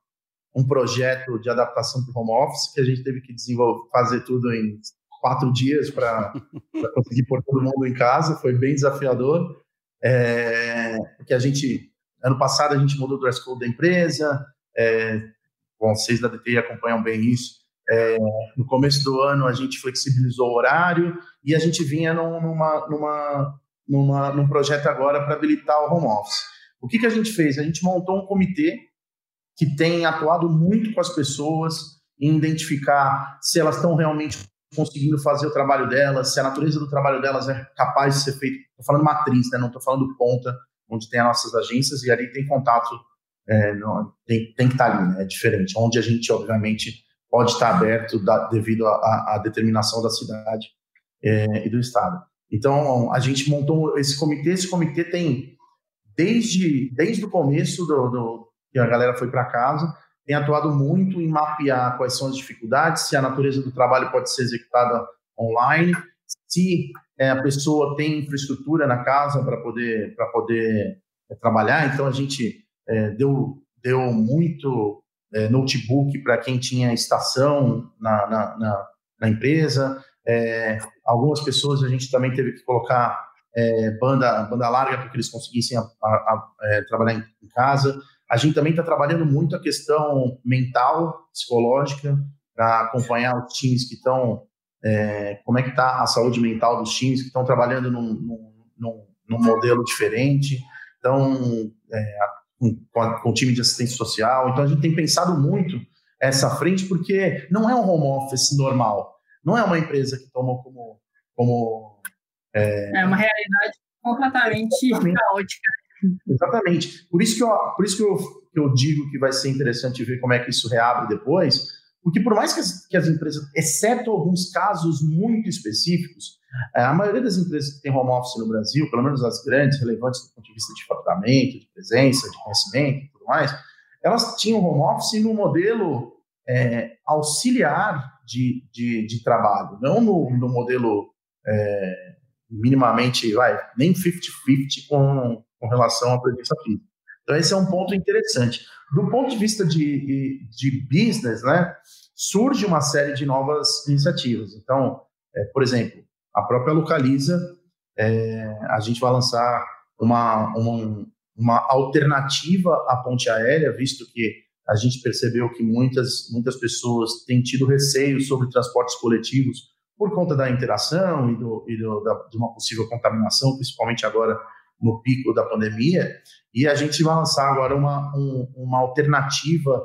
um projeto de adaptação para o home office, que a gente teve que desenvolver, fazer tudo em quatro dias para conseguir pôr todo mundo em casa, foi bem desafiador, é, porque a gente, ano passado a gente mudou o dress code da empresa, é, bom, vocês da DTI acompanham bem isso, é, no começo do ano a gente flexibilizou o horário e a gente vinha numa, numa, numa, num projeto agora para habilitar o home office. O que, que a gente fez? A gente montou um comitê que tem atuado muito com as pessoas em identificar se elas estão realmente conseguindo fazer o trabalho delas, se a natureza do trabalho delas é capaz de ser feito. Estou falando matriz, né? não estou falando ponta, onde tem as nossas agências e ali tem contato, é, não, tem, tem que estar tá ali, né? é diferente. Onde a gente, obviamente, pode estar aberto da, devido à determinação da cidade é, e do Estado. Então, a gente montou esse comitê, esse comitê tem, desde, desde o começo do, do que a galera foi para casa, tem atuado muito em mapear quais são as dificuldades, se a natureza do trabalho pode ser executada online, se é, a pessoa tem infraestrutura na casa para poder, para poder é, trabalhar. Então, a gente é, deu, deu muito é, notebook para quem tinha estação na, na, na, na empresa. É, algumas pessoas a gente também teve que colocar é, banda, banda larga para que eles conseguissem a, a, a, trabalhar em, em casa. A gente também está trabalhando muito a questão mental, psicológica, para acompanhar os times que estão, é, como é que está a saúde mental dos times que estão trabalhando num, num, num, modelo diferente, então, é, com, com o time de assistência social. Então, a gente tem pensado muito essa frente, porque não é um home office normal, não é uma empresa que tomou como... como é, é uma realidade completamente caótica. Exatamente. Por isso que, eu, por isso que eu, que eu digo que vai ser interessante ver como é que isso reabre depois, porque por mais que as, que as empresas, exceto alguns casos muito específicos, a maioria das empresas que tem home office no Brasil, pelo menos as grandes, relevantes do ponto de vista de faturamento, de presença, de conhecimento e tudo mais, elas tinham home office no modelo é, auxiliar de, de, de, trabalho, não no, no modelo é, minimamente, vai, nem 50-50 com, com relação à presença física. Então, esse é um ponto interessante. Do ponto de vista de, de business, né, surge uma série de novas iniciativas. Então, é, por exemplo, a própria Localiza, é, a gente vai lançar uma, uma, uma alternativa à ponte aérea, visto que a gente percebeu que muitas, muitas pessoas têm tido receio sobre transportes coletivos por conta da interação e, do, e do, da, de uma possível contaminação, principalmente agora no pico da pandemia, e a gente vai lançar agora uma, um, uma alternativa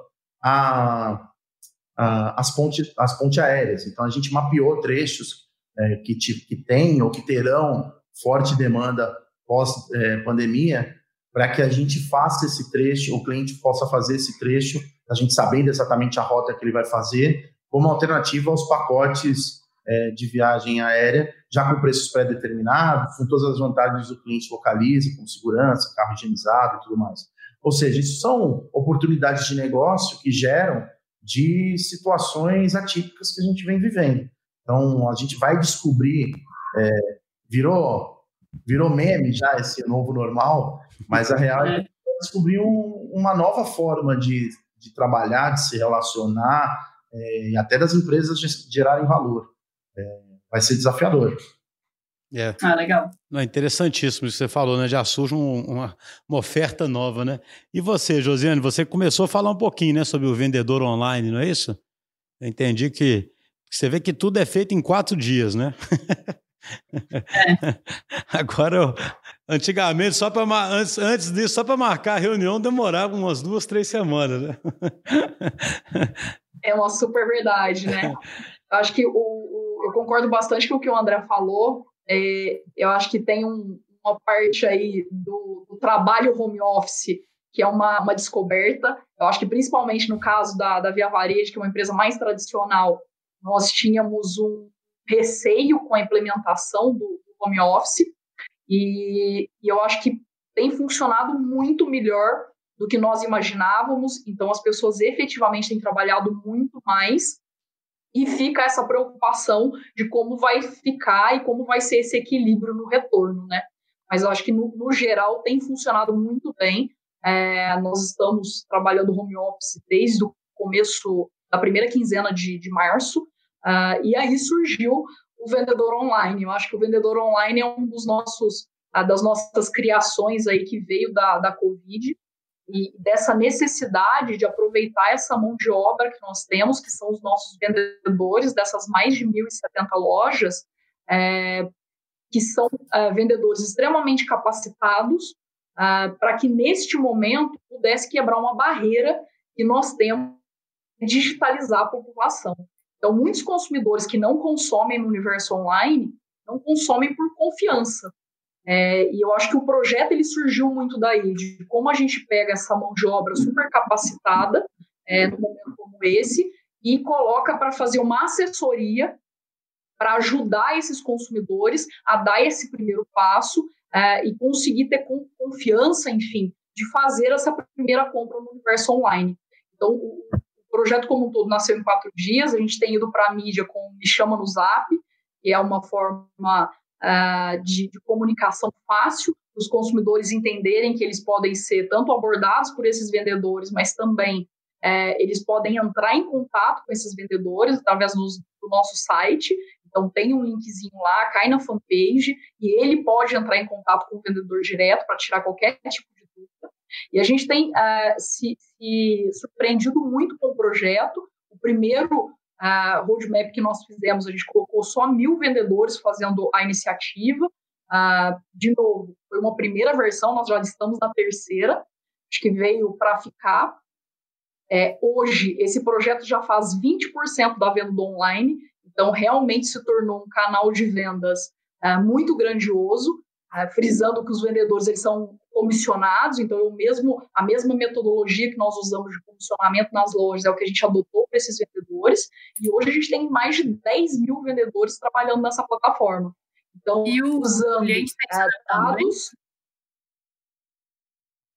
as, pontes, as pontes aéreas. Então, a gente mapeou trechos é, que, te, que têm ou que terão forte demanda pós-pandemia, é, para que a gente faça esse trecho, o cliente possa fazer esse trecho, a gente sabendo exatamente a rota que ele vai fazer, como alternativa aos pacotes é, de viagem aérea, já com preços pré-determinados, com todas as vantagens do cliente localiza, como segurança, carro higienizado e tudo mais. Ou seja, isso são oportunidades de negócio que geram de situações atípicas que a gente vem vivendo. Então, a gente vai descobrir, é, virou, virou meme já esse novo normal, mas a real é que a gente vai descobrir um, uma nova forma de, de trabalhar, de se relacionar, é, e até das empresas gerarem valor. É, vai ser desafiador. É. Ah, legal. Não, é interessantíssimo isso que você falou, né? Já surge um, uma, uma, oferta nova, né? E você, Josiane, você começou a falar um pouquinho, né, sobre o vendedor online, não é isso? Eu entendi que você vê que tudo é feito em quatro dias, né? É. Agora, antigamente, só para antes, antes disso, só para marcar a reunião demorava umas duas, três semanas, né? É uma super verdade, né? Eu acho que o, o, eu concordo bastante com o que o André falou. É, eu acho que tem um, uma parte aí do, do, trabalho home office que é uma, uma descoberta. Eu acho que principalmente no caso da, da Via Varejo, que é uma empresa mais tradicional, nós tínhamos um receio com a implementação do, home office e, e eu acho que tem funcionado muito melhor do que nós imaginávamos. Então, as pessoas efetivamente têm trabalhado muito mais e fica essa preocupação de como vai ficar e como vai ser esse equilíbrio no retorno, né? Mas eu acho que, no, no geral, tem funcionado muito bem. É, nós estamos trabalhando home office desde o começo da primeira quinzena de, de março, uh, e aí surgiu o vendedor online. Eu acho que o vendedor online é um dos nossos, uh, das nossas criações aí que veio da, da Covid, e dessa necessidade de aproveitar essa mão de obra que nós temos, que são os nossos vendedores dessas mais de 1.070 lojas, é, que são é, vendedores extremamente capacitados, é, para que neste momento pudesse quebrar uma barreira que nós temos digitalizar a população. Então, muitos consumidores que não consomem no universo online não consomem por confiança, é, e eu acho que o projeto ele surgiu muito daí, de como a gente pega essa mão de obra super capacitada, é, num momento como esse, e coloca para fazer uma assessoria para ajudar esses consumidores a dar esse primeiro passo é, e conseguir ter confiança, enfim, de fazer essa primeira compra no universo online. Então, o, o projeto como um todo nasceu em quatro dias, a gente tem ido para a mídia com Me Chama no Zap, que é uma forma uh, de, de, comunicação fácil, os consumidores entenderem que eles podem ser tanto abordados por esses vendedores, mas também é, eles podem entrar em contato com esses vendedores através dos, do nosso site. Então, tem um linkzinho lá, cai na fanpage, e ele pode entrar em contato com o vendedor direto para tirar qualquer tipo. E a gente tem uh, se, se surpreendido muito com o projeto. O primeiro a roadmap que nós fizemos, a gente colocou só mil vendedores fazendo a iniciativa. Uh, de novo, foi uma primeira versão, nós já estamos na terceira, acho que veio para ficar. É, hoje, esse projeto já faz 20% da venda online, então realmente se tornou um canal de vendas uh, muito grandioso, uh, frisando que os vendedores eles são comissionados, então eu mesmo, a mesma metodologia que nós usamos de comissionamento nas lojas é o que a gente adotou para esses vendedores, e hoje a gente tem mais de 10 mil vendedores trabalhando nessa plataforma. Então, e usando é, dados.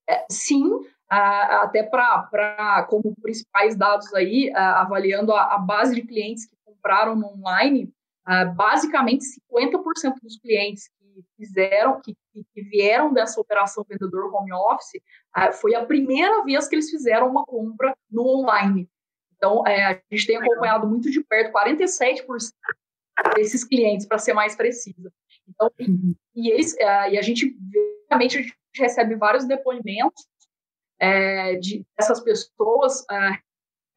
É, sim, até para como principais dados aí, avaliando a, a, base de clientes que compraram no online, basicamente 50% dos clientes que fizeram, que, que, vieram dessa operação vendedor home office, uh, foi a primeira vez que eles fizeram uma compra no online. Então, é, a gente tem acompanhado muito de perto 47% desses clientes, para ser mais precisa. Então, e, eles, uh, e a gente, realmente, a gente recebe vários depoimentos é, de essas pessoas uh,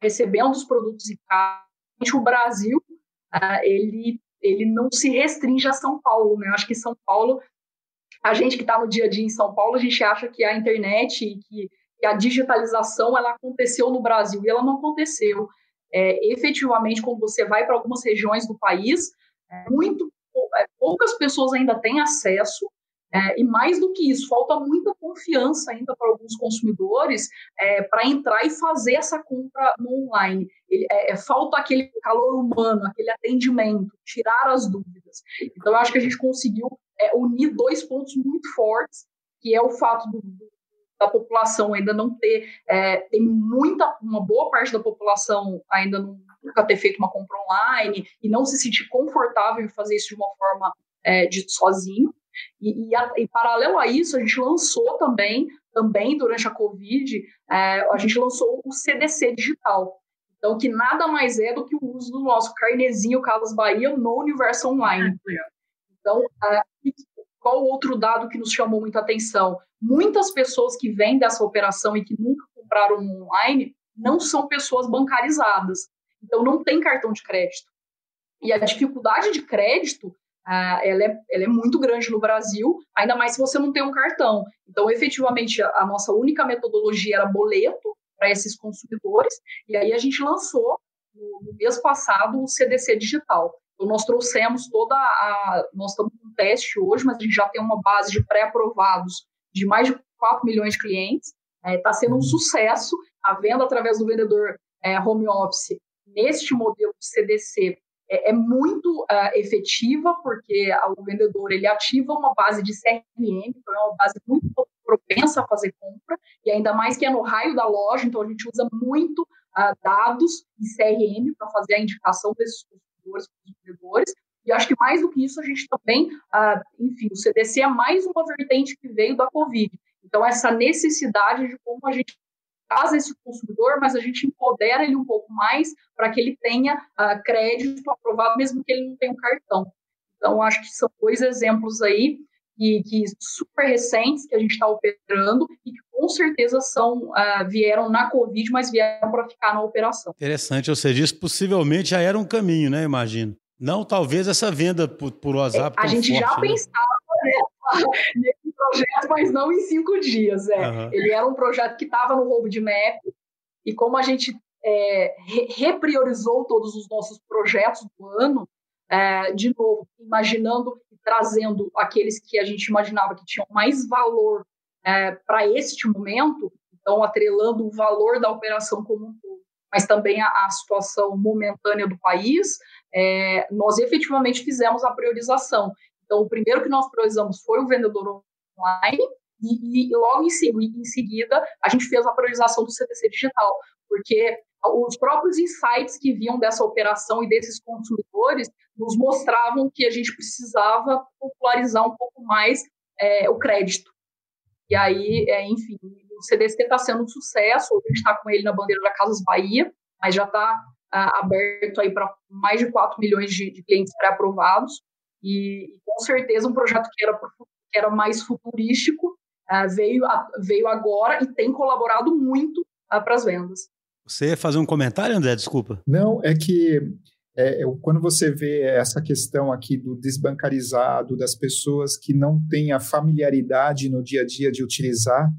recebendo os produtos em casa. O Brasil, ele ele não se restringe a São Paulo, né? Eu acho que São Paulo, a gente que está no dia a dia em São Paulo, a gente acha que a internet e que, a digitalização ela aconteceu no Brasil e ela não aconteceu. É, efetivamente, quando você vai para algumas regiões do país, é, muito é, poucas pessoas ainda têm acesso é, e mais do que isso, falta muita confiança ainda para alguns consumidores é, para entrar e fazer essa compra no online. Ele, é, é, falta aquele calor humano, aquele atendimento, tirar as dúvidas. Então, eu acho que a gente conseguiu é, unir dois pontos muito fortes, que é o fato do, da população ainda não ter, é, tem muita, uma boa parte da população ainda não, nunca ter feito uma compra online e não se sentir confortável em fazer isso de uma forma de sozinho. E, e, a, e, paralelo a isso, a gente lançou também, também durante a Covid, é, a gente lançou o CDC digital. Então, que nada mais é do que o uso do nosso carnezinho Casas Bahia no universo online. Então, qual outro dado que nos chamou muita atenção? Muitas pessoas que vêm dessa operação e que nunca compraram online não são pessoas bancarizadas. Então, não tem cartão de crédito. E a dificuldade de crédito, uh, ela, é, ela é muito grande no Brasil, ainda mais se você não tem um cartão. Então, efetivamente, a, a nossa única metodologia era boleto para esses consumidores, e aí a gente lançou, no, no mês passado, o CDC Digital. Então, nós trouxemos toda a. Nós estamos com teste hoje, mas a gente já tem uma base de pré-aprovados de mais de 4 milhões de clientes. Está é, tá sendo um sucesso. A venda através do vendedor é, home office neste modelo de CDC é, é muito uh, efetiva, porque o vendedor ele ativa uma base de CRM, então é uma base muito propensa a fazer compra, e ainda mais que é no raio da loja, então a gente usa muito uh, dados e CRM para fazer a indicação desses consumidores para os vendedores. E acho que mais do que isso, a gente também, uh, enfim, o CDC é mais uma vertente que veio da Covid. Então, essa necessidade de como a gente traz esse consumidor, mas a gente empodera ele um pouco mais para que ele tenha uh, crédito aprovado, mesmo que ele não tenha um cartão. Então, acho que são dois exemplos aí que, que super recentes que a gente está operando e que com certeza são uh, vieram na Covid, mas vieram para ficar na operação. Interessante, ou seja, isso possivelmente já era um caminho, né? Imagino. Não, talvez essa venda por, por WhatsApp. É, a gente forte, já né? pensava nesse projeto, mas não em cinco dias. É. Uhum. Ele era um projeto que estava no roadmap, e como a gente é, re repriorizou todos os nossos projetos do ano, é, de novo, imaginando e trazendo aqueles que a gente imaginava que tinham mais valor é, para este momento, então atrelando o valor da operação como um todo, mas também a, a situação momentânea do país, é, nós efetivamente fizemos a priorização. Então, o primeiro que nós priorizamos foi o vendedor online, e, e logo em, em, seguida a gente fez a priorização do CTC digital, porque os próprios insights que vinham dessa operação e desses consumidores nos mostravam que a gente precisava popularizar um pouco mais é, o crédito. E aí, é, enfim, o CDC está sendo um sucesso, a gente está com ele na bandeira da Casas Bahia, mas já está ah, aberto aí para mais de 4 milhões de, de clientes pré-aprovados, e, e, com certeza um projeto que era, que era mais futurístico ah, veio, veio agora e tem colaborado muito ah, para as vendas. Você ia fazer um comentário, André? Desculpa. Não, é que é, quando você vê essa questão aqui do desbancarizado, das pessoas que não têm a familiaridade no dia a dia de utilizar,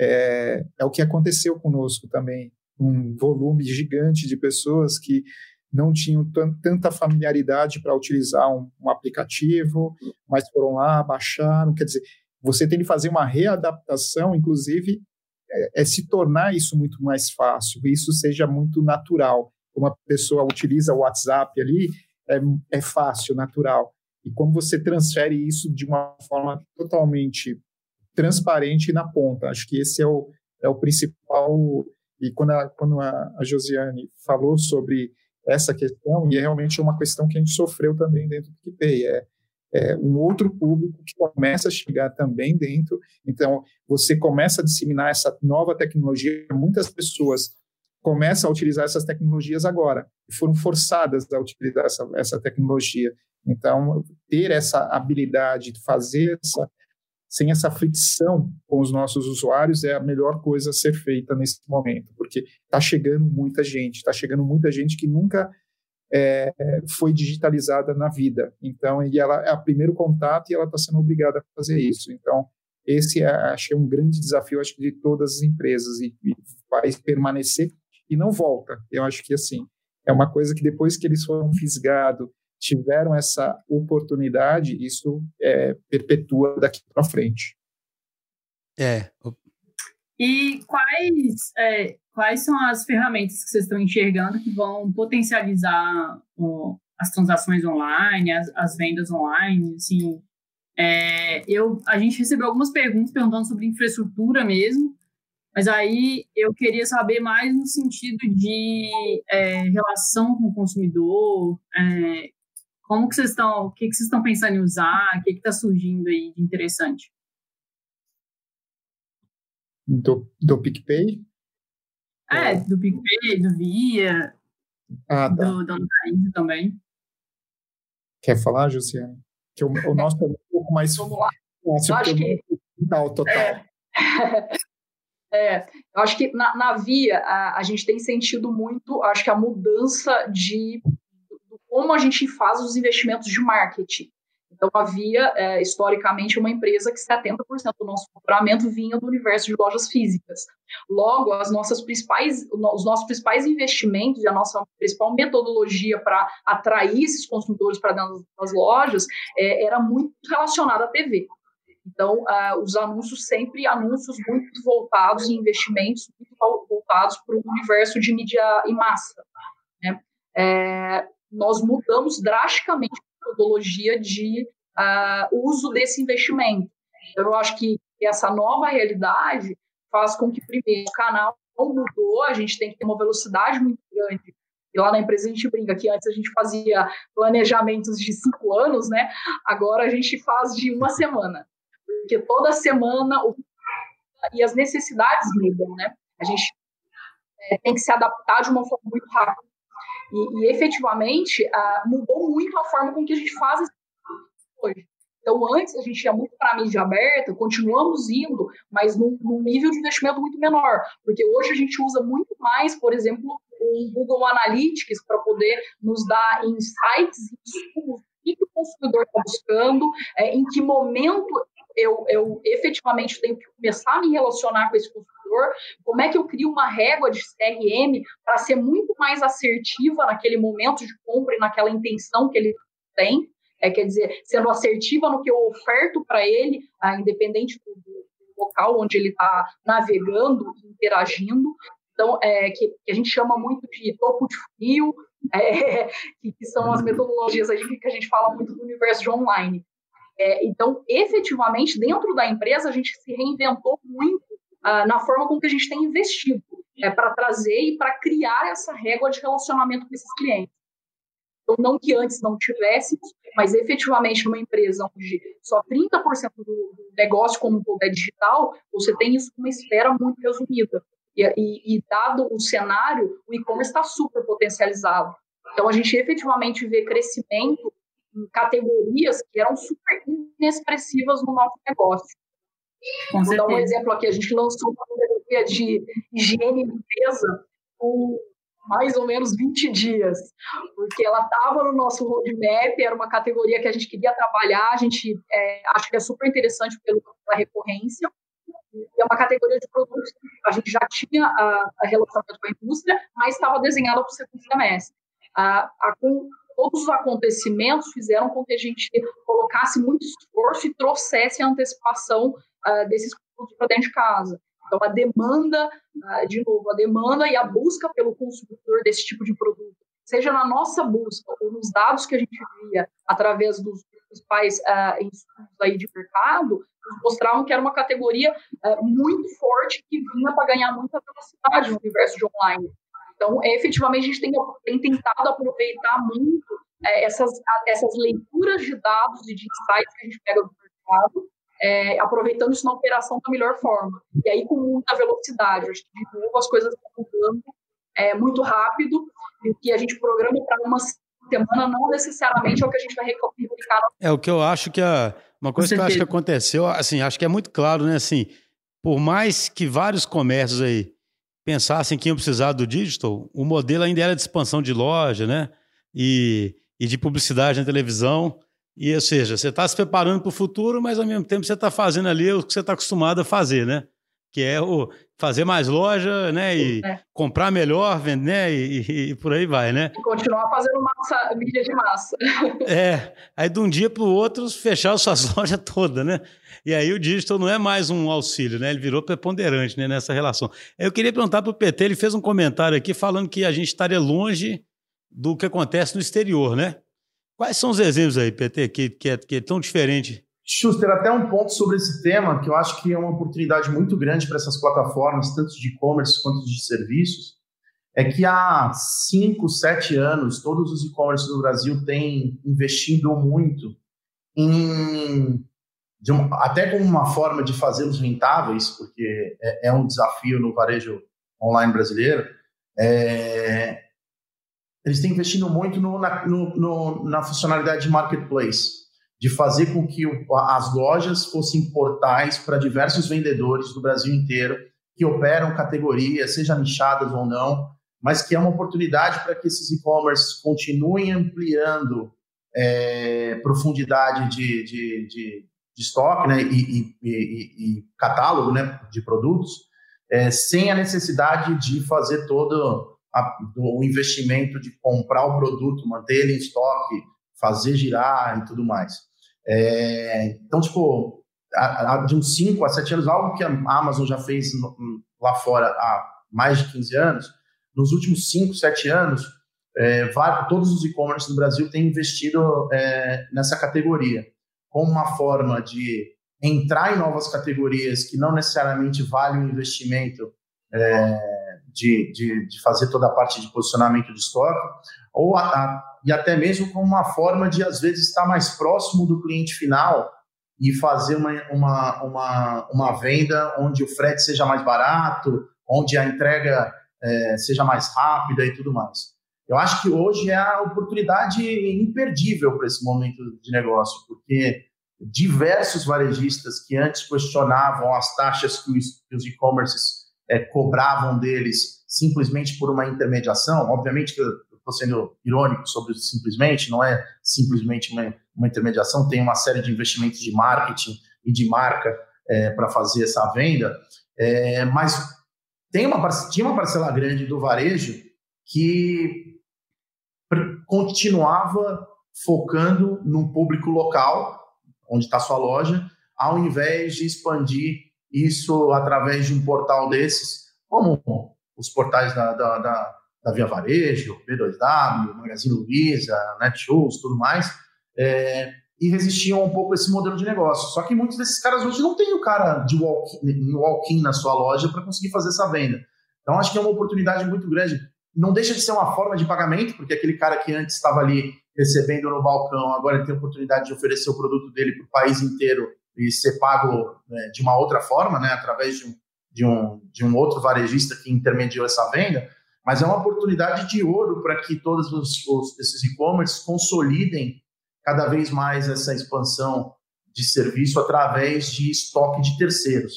é, é o que aconteceu conosco também. Um volume gigante de pessoas que não tinham tanta familiaridade para utilizar um, um, aplicativo, mas foram lá, baixaram. Quer dizer, você tem que fazer uma readaptação, inclusive, é, é se tornar isso muito mais fácil, isso seja muito natural uma pessoa utiliza o WhatsApp ali, é, é fácil, natural. E como você transfere isso de uma forma totalmente transparente na ponta. Acho que esse é o, é o principal. E quando a, quando a, a Josiane falou sobre essa questão, e é realmente uma questão que a gente sofreu também dentro do PicPay, é, é um outro público que começa a chegar também dentro. Então, você começa a disseminar essa nova tecnologia, muitas pessoas começam a utilizar essas tecnologias agora foram forçadas a utilizar essa, essa tecnologia. Então, ter essa habilidade de fazer essa, sem essa fricção com os nossos usuários é a melhor coisa a ser feita nesse momento, porque está chegando muita gente, está chegando muita gente que nunca é, foi digitalizada na vida. Então, e ela é o primeiro contato e ela está sendo obrigada a fazer isso. Então, esse é, é um grande desafio acho, de todas as empresas e, e vai permanecer e não volta. Eu acho que assim é uma coisa que depois que eles foram fisgados, tiveram essa oportunidade, isso é, perpetua daqui para frente. É. E quais, é, quais são as ferramentas que vocês estão enxergando que vão potencializar ó, as transações online, as, as vendas online? Assim, é, eu, a gente recebeu algumas perguntas perguntando sobre infraestrutura mesmo. Mas aí eu queria saber mais no sentido de é, relação com o consumidor, é, como que vocês estão, o que, que vocês estão pensando em usar, o que está surgindo aí de interessante? Do, do PicPay? É, do PicPay, do Via, ah, tá. do, do também. Quer falar, Josiane? que o, o nosso é um pouco mais fácil, acho que... total, total. É. É, eu acho que na, na Via a, a, gente tem sentido muito, acho que a mudança de como a gente faz os investimentos de marketing. Então, a Via, é, historicamente, uma empresa que 70% do nosso faturamento vinha do universo de lojas físicas. Logo, as nossas principais, os nossos principais investimentos e a nossa principal metodologia para atrair esses consumidores para dentro das lojas é, era muito relacionada à TV. Então, uh, os anúncios sempre anúncios muito voltados em investimentos muito voltados para o universo de mídia em massa. Né? É, nós mudamos drasticamente a metodologia de uh, uso desse investimento. Então, eu acho que essa nova realidade faz com que, primeiro, o canal mudou, a gente tem que ter uma velocidade muito grande. E lá na empresa a gente brinca que antes a gente fazia planejamentos de cinco anos, né? Agora a gente faz de uma semana. Porque toda semana o... e as necessidades mudam, né? A gente é, tem que se adaptar de uma forma muito rápida. E, e efetivamente, uh, mudou muito a forma com que a gente faz hoje. Então, antes a gente ia muito para a mídia aberta, continuamos indo, mas num, num, nível de investimento muito menor, porque hoje a gente usa muito mais, por exemplo, o Google Analytics para poder nos dar insights, insumos, o que o consumidor está buscando, é, em que momento eu, eu efetivamente tenho que começar a me relacionar com esse consumidor, como é que eu crio uma régua de CRM para ser muito mais assertiva naquele momento de compra e naquela intenção que ele tem, é, quer dizer, sendo assertiva no que eu oferto para ele, ah, independente do, do, local onde ele está navegando, interagindo. Então, é, que, que, a gente chama muito de topo de funil, é, que, são as metodologias que a gente fala muito do universo de online. É, então, efetivamente, dentro da empresa, a gente se reinventou muito ah, na forma com que a gente tem investido é, para trazer e para criar essa régua de relacionamento com esses clientes. Então, não que antes não tivéssemos, mas efetivamente numa empresa onde só 30% do negócio como todo é digital, você tem isso numa esfera muito resumida. E, e, e dado o cenário, o e-commerce está super potencializado. Então, a gente efetivamente vê crescimento em categorias que eram super inexpressivas no nosso negócio. Com Vou certeza. dar um exemplo aqui. A gente lançou uma categoria de higiene e limpeza com mais ou menos 20 dias, porque ela estava no nosso roadmap, era uma categoria que a gente queria trabalhar, a gente é, acha que é super interessante pela recorrência, é uma categoria de produtos que a gente já tinha a, a relacionamento com a indústria, mas estava desenhada para o segundo semestre. A, a, com, todos os acontecimentos fizeram com que a gente colocasse muito esforço e trouxesse a antecipação uh, desses produtos para dentro de casa. Então, a demanda, ah, de novo, a demanda e a busca pelo consumidor desse tipo de produto, seja na nossa busca ou nos dados que a gente via através dos principais uh, aí de mercado, mostravam que era uma categoria uh, muito forte que vinha para ganhar muita velocidade no universo de online. Então, é, efetivamente, a gente tem, tem tentado aproveitar muito é, essas, essas leituras de dados e de insights que a gente pega do mercado é, aproveitando isso na operação da melhor forma. E aí, com muita velocidade. Acho que, de novo, as coisas estão mudando é, muito rápido e que a gente programa para uma semana não necessariamente é o que a gente vai replicar. É o que eu acho que a, uma coisa que eu acho que aconteceu, assim, acho que é muito claro, né? Assim, por mais que vários comércios aí pensassem que iam precisar do digital, o modelo ainda era de expansão de loja, né? E, e de publicidade na televisão. E, ou seja, você está se preparando para o futuro, mas ao mesmo tempo você está fazendo ali o que você está acostumado a fazer, né? Que é o fazer mais loja, né? E é. comprar melhor, vender, né? E, e, e, por aí vai, né? E continuar fazendo massa, mídia de massa. É. Aí de um dia para o outro, fechar as suas lojas todas, né? E aí o digital não é mais um auxílio, né? Ele virou preponderante né? nessa relação. Eu queria perguntar para o PT, ele fez um comentário aqui falando que a gente estaria longe do que acontece no exterior, né? Quais são os exemplos aí, PT, que, que, é, que é tão diferente? Schuster, até um ponto sobre esse tema, que eu acho que é uma oportunidade muito grande para essas plataformas, tanto de e-commerce quanto de serviços, é que há cinco, sete anos, todos os e-commerce do Brasil têm investido muito em, uma, até como uma forma de fazê-los rentáveis, porque é, é, um desafio no varejo online brasileiro, é, eles têm investido muito no, na, no, no, na funcionalidade de marketplace. De fazer com que as lojas fossem portais para diversos vendedores do Brasil inteiro que operam categorias, seja nichadas ou não, mas que é uma oportunidade para que esses e-commerce continuem ampliando é, profundidade de, de, de, de, estoque né, e, e, e, e catálogo né, de produtos, é, sem a necessidade de fazer todo a, o investimento de comprar o produto, manter ele em estoque, fazer girar e tudo mais. É, então, tipo, a, a, de uns 5 a 7 anos, algo que a Amazon já fez no, lá fora há mais de 15 anos, nos últimos 5, 7 anos, é, todos os e-commerce do Brasil têm investido é, nessa categoria, como uma forma de entrar em novas categorias que não necessariamente vale o investimento é, de, de, de, fazer toda a parte de posicionamento de estoque, ou a, a, e até mesmo como uma forma de, às vezes, estar mais próximo do cliente final e fazer uma, uma, uma, uma venda onde o frete seja mais barato, onde a entrega é, seja mais rápida e tudo mais. Eu acho que hoje é a oportunidade imperdível para esse momento de negócio, porque diversos varejistas que antes questionavam as taxas que os, os e-commerces é, cobravam deles simplesmente por uma intermediação, obviamente que estou sendo irônico sobre simplesmente, não é simplesmente uma, uma, intermediação, tem uma série de investimentos de marketing e de marca é, para fazer essa venda, é, mas tem uma, tinha uma parcela grande do varejo que continuava focando num público local, onde está sua loja, ao invés de expandir isso através de um portal desses, como os portais da, da, da, da Via Varejo, B2W, Magazine Luiza, Netshoes, tudo mais, é, e resistiam um pouco a esse modelo de negócio. Só que muitos desses caras hoje não têm o cara de walk-in walk na sua loja para conseguir fazer essa venda. Então, acho que é uma oportunidade muito grande. Não deixa de ser uma forma de pagamento, porque aquele cara que antes estava ali recebendo no balcão, agora ele tem a oportunidade de oferecer o produto dele para o país inteiro e ser pago né, de uma outra forma, né, através de um, de, um, de um outro varejista que intermediou essa venda, mas é uma oportunidade de ouro para que todos os, os, esses e-commerce consolidem cada vez mais essa expansão de serviço através de estoque de terceiros.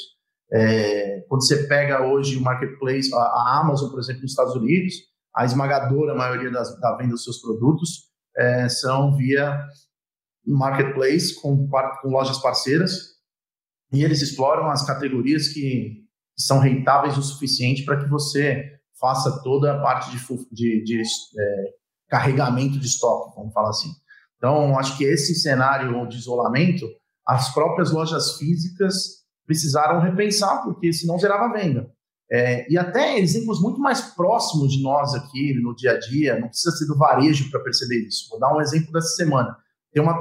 É, quando você pega hoje o marketplace, a, a, Amazon, por exemplo, nos Estados Unidos, a esmagadora maioria das, da venda dos seus produtos é, são via marketplace com, com lojas parceiras e eles exploram as categorias que, são rentáveis o suficiente para que você faça toda a parte de, de, de é, carregamento de estoque, vamos falar assim. Então, acho que esse cenário de isolamento, as próprias lojas físicas precisaram repensar, porque senão zerava a venda. É, e até exemplos muito mais próximos de nós aqui no dia a dia, não precisa ser do varejo para perceber isso. Vou dar um exemplo dessa semana. Tem uma,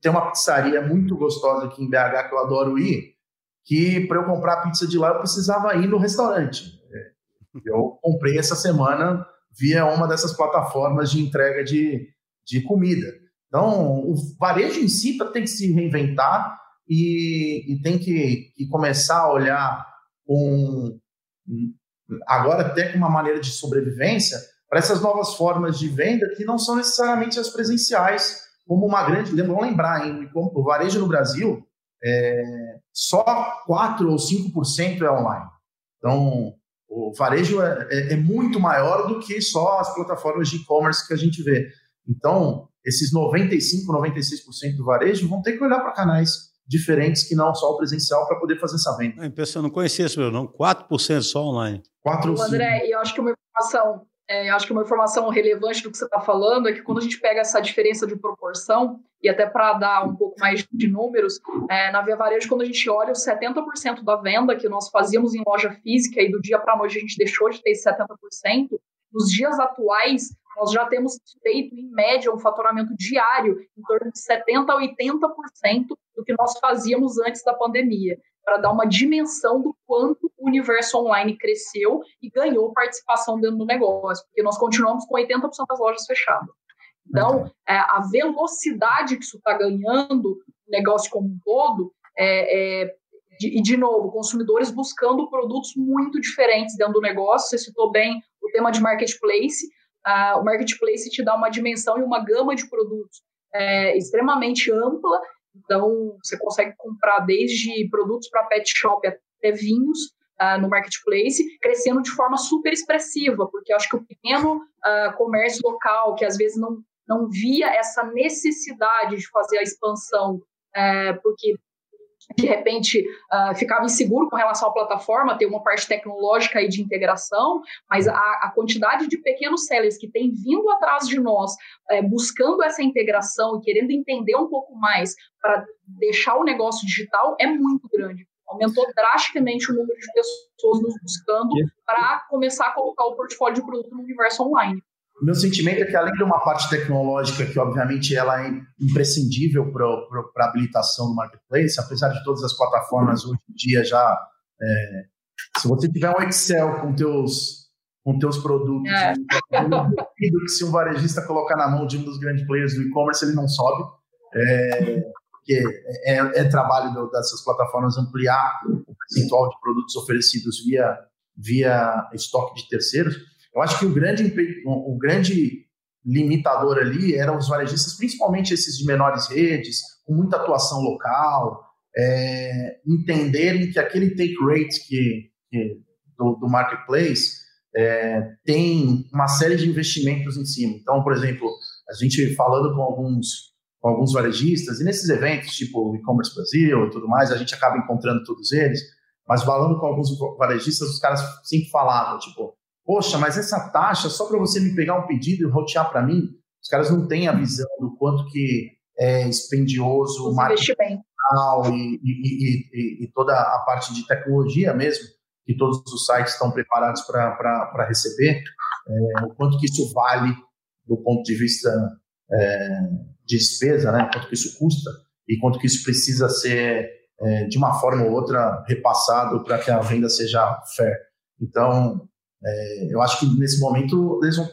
tem uma pizzaria muito gostosa aqui em BH que eu adoro ir, que para eu comprar pizza de lá eu precisava ir no restaurante. Eu comprei essa semana via uma dessas plataformas de entrega de, de comida. Então, o varejo em si tem que se reinventar e, e tem que, que, começar a olhar com, agora até com uma maneira de sobrevivência para essas novas formas de venda que não são necessariamente as presenciais, como uma grande. Vamos lembrar, hein, o varejo no Brasil, é, só 4 ou 5% é online. Então, o varejo é, é, é muito maior do que só as plataformas de e-commerce que a gente vê. Então, esses 95, 96% do varejo vão ter que olhar para canais diferentes que não só o presencial para poder fazer essa venda. É, eu não conhecia esse meu, não. 4% só online. 4 ou 5. André, eu acho que uma informação, é, eu acho que uma informação relevante do que você está falando é que quando a gente pega essa diferença de proporção, e até para dar um pouco mais de números, é, na Via Varejo, quando a gente olha os 70% da venda que nós fazíamos em loja física e do dia para a noite a gente deixou de ter esse 70%, nos dias atuais, nós já temos feito, em média, um faturamento diário em torno de 70% a 80% do que nós fazíamos antes da pandemia, para dar uma dimensão do quanto o universo online cresceu e ganhou participação dentro do negócio, porque nós continuamos com 80% das lojas fechadas. Então, é, a velocidade que isso está ganhando, o negócio como um todo, é, é, de, e, de novo, consumidores buscando produtos muito diferentes dentro do negócio. Você citou bem o tema de marketplace. Uh, o marketplace te dá uma dimensão e uma gama de produtos é, extremamente ampla. Então, você consegue comprar desde produtos para pet shop até vinhos uh, no marketplace, crescendo de forma super expressiva, porque eu acho que o pequeno uh, comércio local, que às vezes não, não via essa necessidade de fazer a expansão, uh, porque de repente uh, ficava inseguro com relação à plataforma, ter uma parte tecnológica e de integração, mas a, a quantidade de pequenos sellers que tem vindo atrás de nós, é, buscando essa integração e querendo entender um pouco mais para deixar o negócio digital é muito grande. Aumentou drasticamente o número de pessoas nos buscando para começar a colocar o portfólio de produto no universo online. Meu sentimento é que, além de uma parte tecnológica, que obviamente ela é imprescindível para a habilitação do marketplace, apesar de todas as plataformas hoje em dia já. É, se você tiver um Excel com teus, com teus produtos, é. que se um varejista colocar na mão de um dos grandes players do e-commerce, ele não sobe. É, porque é, é trabalho dessas plataformas ampliar o percentual de produtos oferecidos via, via estoque de terceiros. Eu acho que o grande, o grande limitador ali eram os varejistas, principalmente esses de menores redes, com muita atuação local, é, entenderem que aquele take rate que, que do, do, marketplace é, tem uma série de investimentos em cima. Então, por exemplo, a gente falando com alguns com alguns varejistas e nesses eventos, tipo e-commerce Brasil e tudo mais, a gente acaba encontrando todos eles. Mas falando com alguns varejistas, os caras sempre falavam, tipo, Poxa, mas essa taxa, só para você me pegar um pedido e rotear para mim, os caras não têm a visão do quanto que é expendioso o marketing e, e, e, e, toda a parte de tecnologia mesmo, que todos os sites estão preparados para receber, é, o quanto que isso vale do ponto de vista é, de despesa, né? quanto que isso custa e quanto que isso precisa ser, é, de uma forma ou outra, repassado para que a venda seja fair. Então, é, eu acho que nesse momento eles não,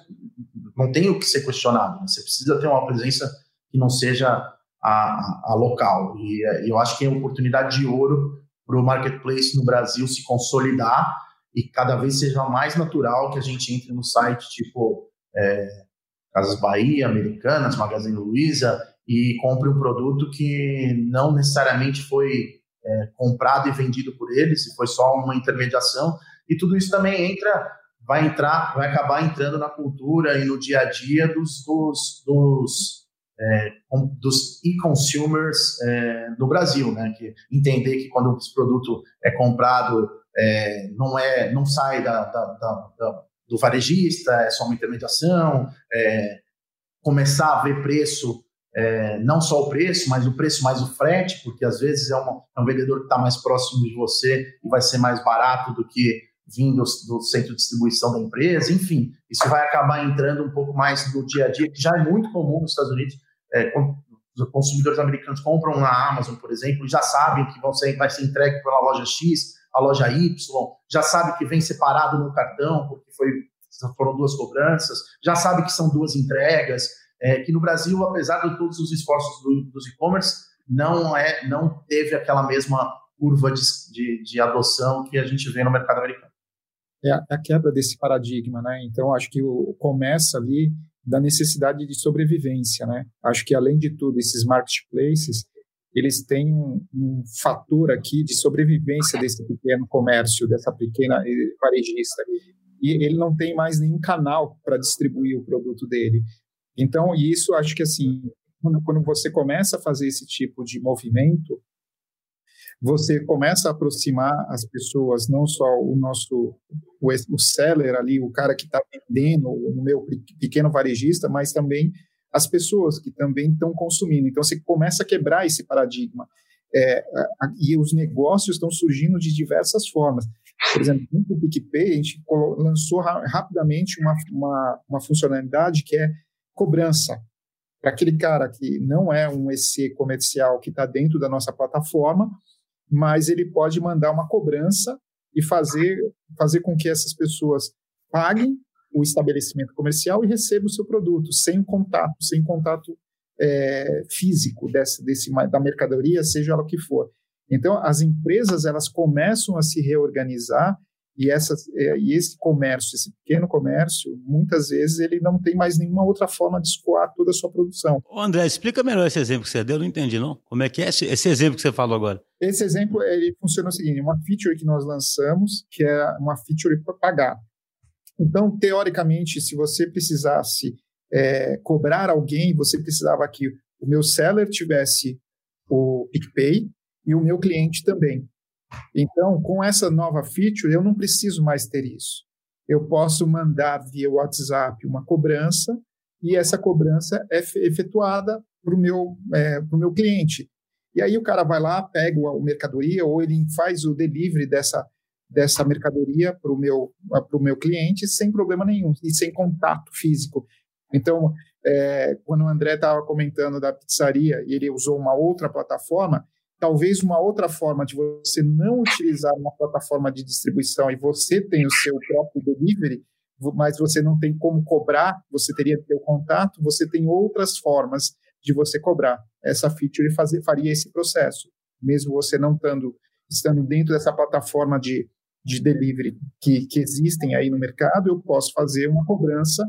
não tem o que ser questionado. Né? Você precisa ter uma presença que não seja a, a local. E, eu acho que é uma oportunidade de ouro para o marketplace no Brasil se consolidar e cada vez seja mais natural que a gente entre no site tipo é, Casas Bahia, Americanas, Magazine Luiza e compre um produto que não necessariamente foi é, comprado e vendido por eles, e foi só uma intermediação. E tudo isso também entra vai entrar, vai acabar entrando na cultura e no dia a dia dos, dos, dos é, dos e-consumers é, no Brasil, né? Que entender que quando esse produto é comprado é, não é, não sai da, da, da, do varejista, é só uma intermediação, é, começar a ver preço, é, não só o preço, mas o preço mais o frete, porque às vezes é, uma, é um vendedor que está mais próximo de você e vai ser mais barato do que vindo do centro de distribuição da empresa, enfim, isso vai acabar entrando um pouco mais no dia a dia, que já é muito comum nos Estados Unidos. É, os consumidores americanos compram na Amazon, por exemplo, já sabem que vão ser, vai ser entregue pela loja X, a loja Y, já sabe que vem separado no cartão, porque foi, foram duas cobranças, já sabe que são duas entregas, é, que no Brasil, apesar de todos os esforços do, dos e-commerce, não é, não teve aquela mesma curva de, de, de adoção que a gente vê no mercado americano é a, é a quebra desse paradigma, né? Então, acho que o, começa ali da necessidade de sobrevivência, né? Acho que, além de tudo, esses marketplaces, eles têm um, um fator aqui de sobrevivência desse pequeno comércio, dessa pequena eh, varejista. E ele não tem mais nenhum canal para distribuir o produto dele. Então, isso acho que, assim, quando, quando você começa a fazer esse tipo de movimento, você começa a aproximar as pessoas, não só o nosso o, o seller ali, o cara que está vendendo, o meu pequeno varejista, mas também as pessoas que também estão consumindo. Então você começa a quebrar esse paradigma. É, e os negócios estão surgindo de diversas formas. Por exemplo, no PicPay, a gente lançou rapidamente uma, uma, uma funcionalidade que é cobrança. Para aquele cara que não é um EC comercial que está dentro da nossa plataforma, mas ele pode mandar uma cobrança e fazer, fazer com que essas pessoas paguem o estabelecimento comercial e recebam o seu produto sem contato, sem contato é, físico desse, desse, da mercadoria, seja ela o que for. Então, as empresas elas começam a se reorganizar E, essa, é, e esse comércio, esse pequeno comércio, muitas vezes ele não tem mais nenhuma outra forma de escoar toda a sua produção. Ô André, explica melhor esse exemplo que você deu, eu não entendi não. Como é que é esse, esse exemplo que você falou agora? Esse exemplo ele funciona o seguinte: uma feature que nós lançamos, que é uma feature para pagar. Então, teoricamente, se você precisasse é, cobrar alguém, você precisava que o meu seller tivesse o PicPay e o meu cliente também. Então, com essa nova feature, eu não preciso mais ter isso. Eu posso mandar via WhatsApp uma cobrança e essa cobrança é efetuada para o meu, é, meu cliente. E aí o cara vai lá, pega a mercadoria ou ele faz o delivery dessa, dessa mercadoria para o meu, pro meu cliente sem problema nenhum e sem contato físico. Então, é, quando o André estava comentando da pizzaria e ele usou uma outra plataforma, talvez uma outra forma de você não utilizar uma plataforma de distribuição e você tem o seu próprio delivery, mas você não tem como cobrar, você teria que ter o contato, você tem outras formas de você cobrar. Essa feature fazer, faria esse processo, mesmo você não estando, estando dentro dessa plataforma de, de delivery que, que existem aí no mercado, eu posso fazer uma cobrança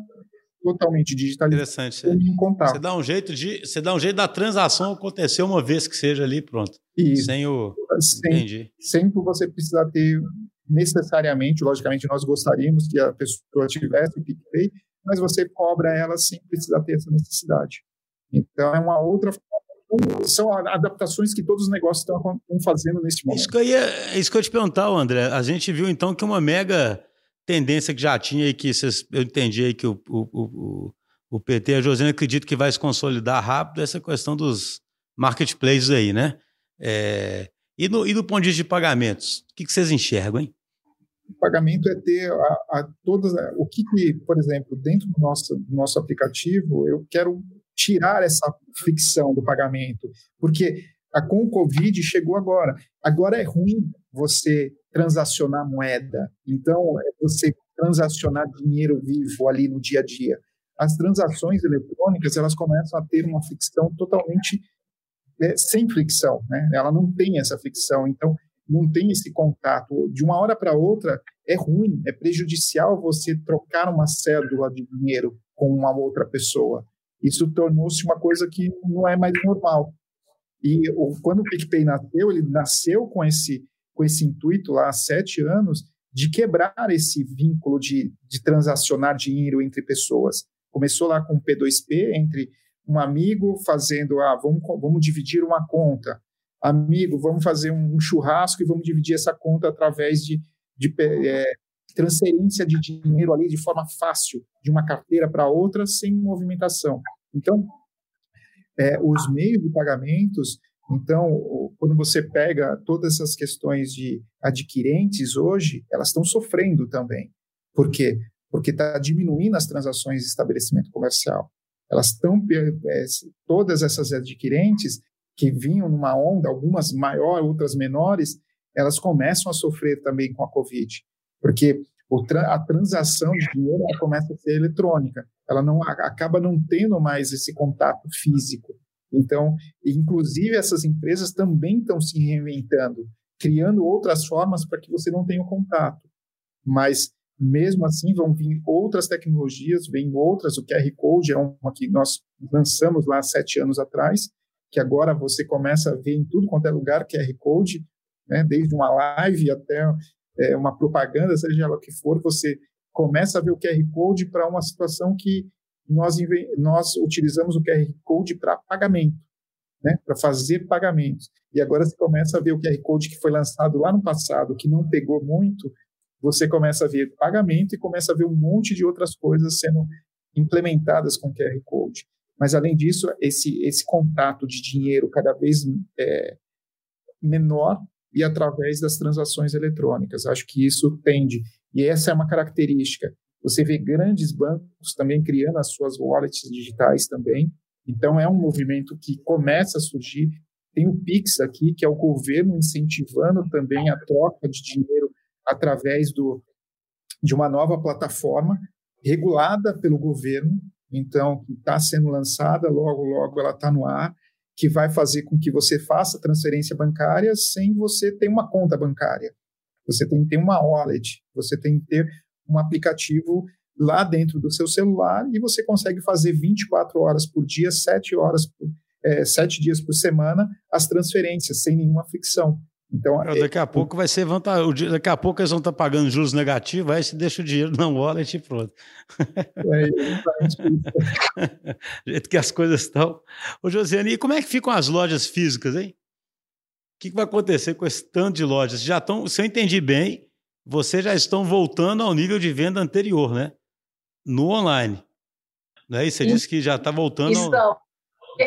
totalmente digitalizado em contato. Você dá um jeito de, você dá um jeito da transação acontecer uma vez que seja ali, pronto. Isso. Sem o sem, Entendi. Sempre você precisa ter necessariamente, logicamente nós gostaríamos que a pessoa tivesse o PicPay, mas você cobra ela sem precisar ter essa necessidade. Então é uma outra são adaptações que todos os negócios estão fazendo nesse momento. Isso que eu, ia, isso que eu te perguntar, André. A gente viu então que uma mega tendência que já tinha e que vocês, eu entendi aí que o, o, o, o PT a Josiane acredito que vai se consolidar rápido essa questão dos marketplaces aí, né? É, e, no, e do ponto de vista de pagamentos, o que, que vocês enxergam, hein? O pagamento é ter a, a todas o que, que, por exemplo, dentro do nosso, do nosso aplicativo, eu quero tirar essa fricção do pagamento, porque a, com o Covid chegou agora. Agora é ruim você transacionar moeda. Então, é você transacionar dinheiro vivo ali no dia a dia. As transações eletrônicas, elas começam a ter uma fricção totalmente é, sem fricção, né? Ela não tem essa fricção, então não tem esse contato. De uma hora para outra, é ruim, é prejudicial você trocar uma cédula de dinheiro com uma outra pessoa. Isso tornou-se uma coisa que não é mais normal. E quando o PicPay nasceu, ele nasceu com esse com esse intuito lá há sete anos de quebrar esse vínculo de, de transacionar dinheiro entre pessoas. Começou lá com P2P, entre um amigo fazendo, ah, vamos, vamos dividir uma conta. Amigo, vamos fazer um churrasco e vamos dividir essa conta através de, de é, transferência de dinheiro ali de forma fácil, de uma carteira para outra, sem movimentação. Então, é, os meios de pagamentos então, quando você pega todas essas questões de adquirentes hoje, elas estão sofrendo também. Por quê? Porque está diminuindo as transações de estabelecimento comercial. Elas estão, é, todas essas adquirentes que vinham numa onda, algumas maiores, outras menores, elas começam a sofrer também com a Covid. Porque a transação de dinheiro começa a ser eletrônica. Ela não acaba não tendo mais esse contato físico. Então, inclusive essas empresas também estão se reinventando, criando outras formas para que você não tenha contato. Mas mesmo assim vão vir outras tecnologias, vem outras. O QR Code é uma que nós lançamos lá sete anos atrás, que agora você começa a ver em tudo quanto é lugar QR Code, né? desde uma live até é, uma propaganda, seja lá o que for, você começa a ver o QR Code para uma situação que nós, nós utilizamos o QR Code para pagamento, né, para fazer pagamentos. E agora você começa a ver o QR Code que foi lançado lá no passado, que não pegou muito, você começa a ver pagamento e começa a ver um monte de outras coisas sendo implementadas com QR Code. Mas, além disso, esse, esse contato de dinheiro cada vez é, menor e através das transações eletrônicas. Acho que isso tende. E essa é uma característica você vê grandes bancos também criando as suas wallets digitais também. Então, é um movimento que começa a surgir. Tem o Pix aqui, que é o governo incentivando também a troca de dinheiro através do, de uma nova plataforma regulada pelo governo. Então, está sendo lançada, logo, logo ela está no ar, que vai fazer com que você faça transferência bancária sem você ter uma conta bancária. Você tem que ter uma wallet, você tem que ter um aplicativo lá dentro do seu celular e você consegue fazer 24 horas por dia, 7 horas por, é, 7 dias por semana as transferências sem nenhuma fricção. Então, é, daqui a pouco vai ser vantagem. Daqui a pouco eles vão estar pagando juros negativos, aí você deixa o dinheiro na wallet e pronto. É, jeito que as coisas estão. Ô, Josiane, e como é que ficam as lojas físicas, hein? O que vai acontecer com esse tanto de lojas? Já estão, se eu entendi bem, vocês já estão voltando ao nível de venda anterior, né? No online. Não é isso? Você disse que já está voltando. Ao...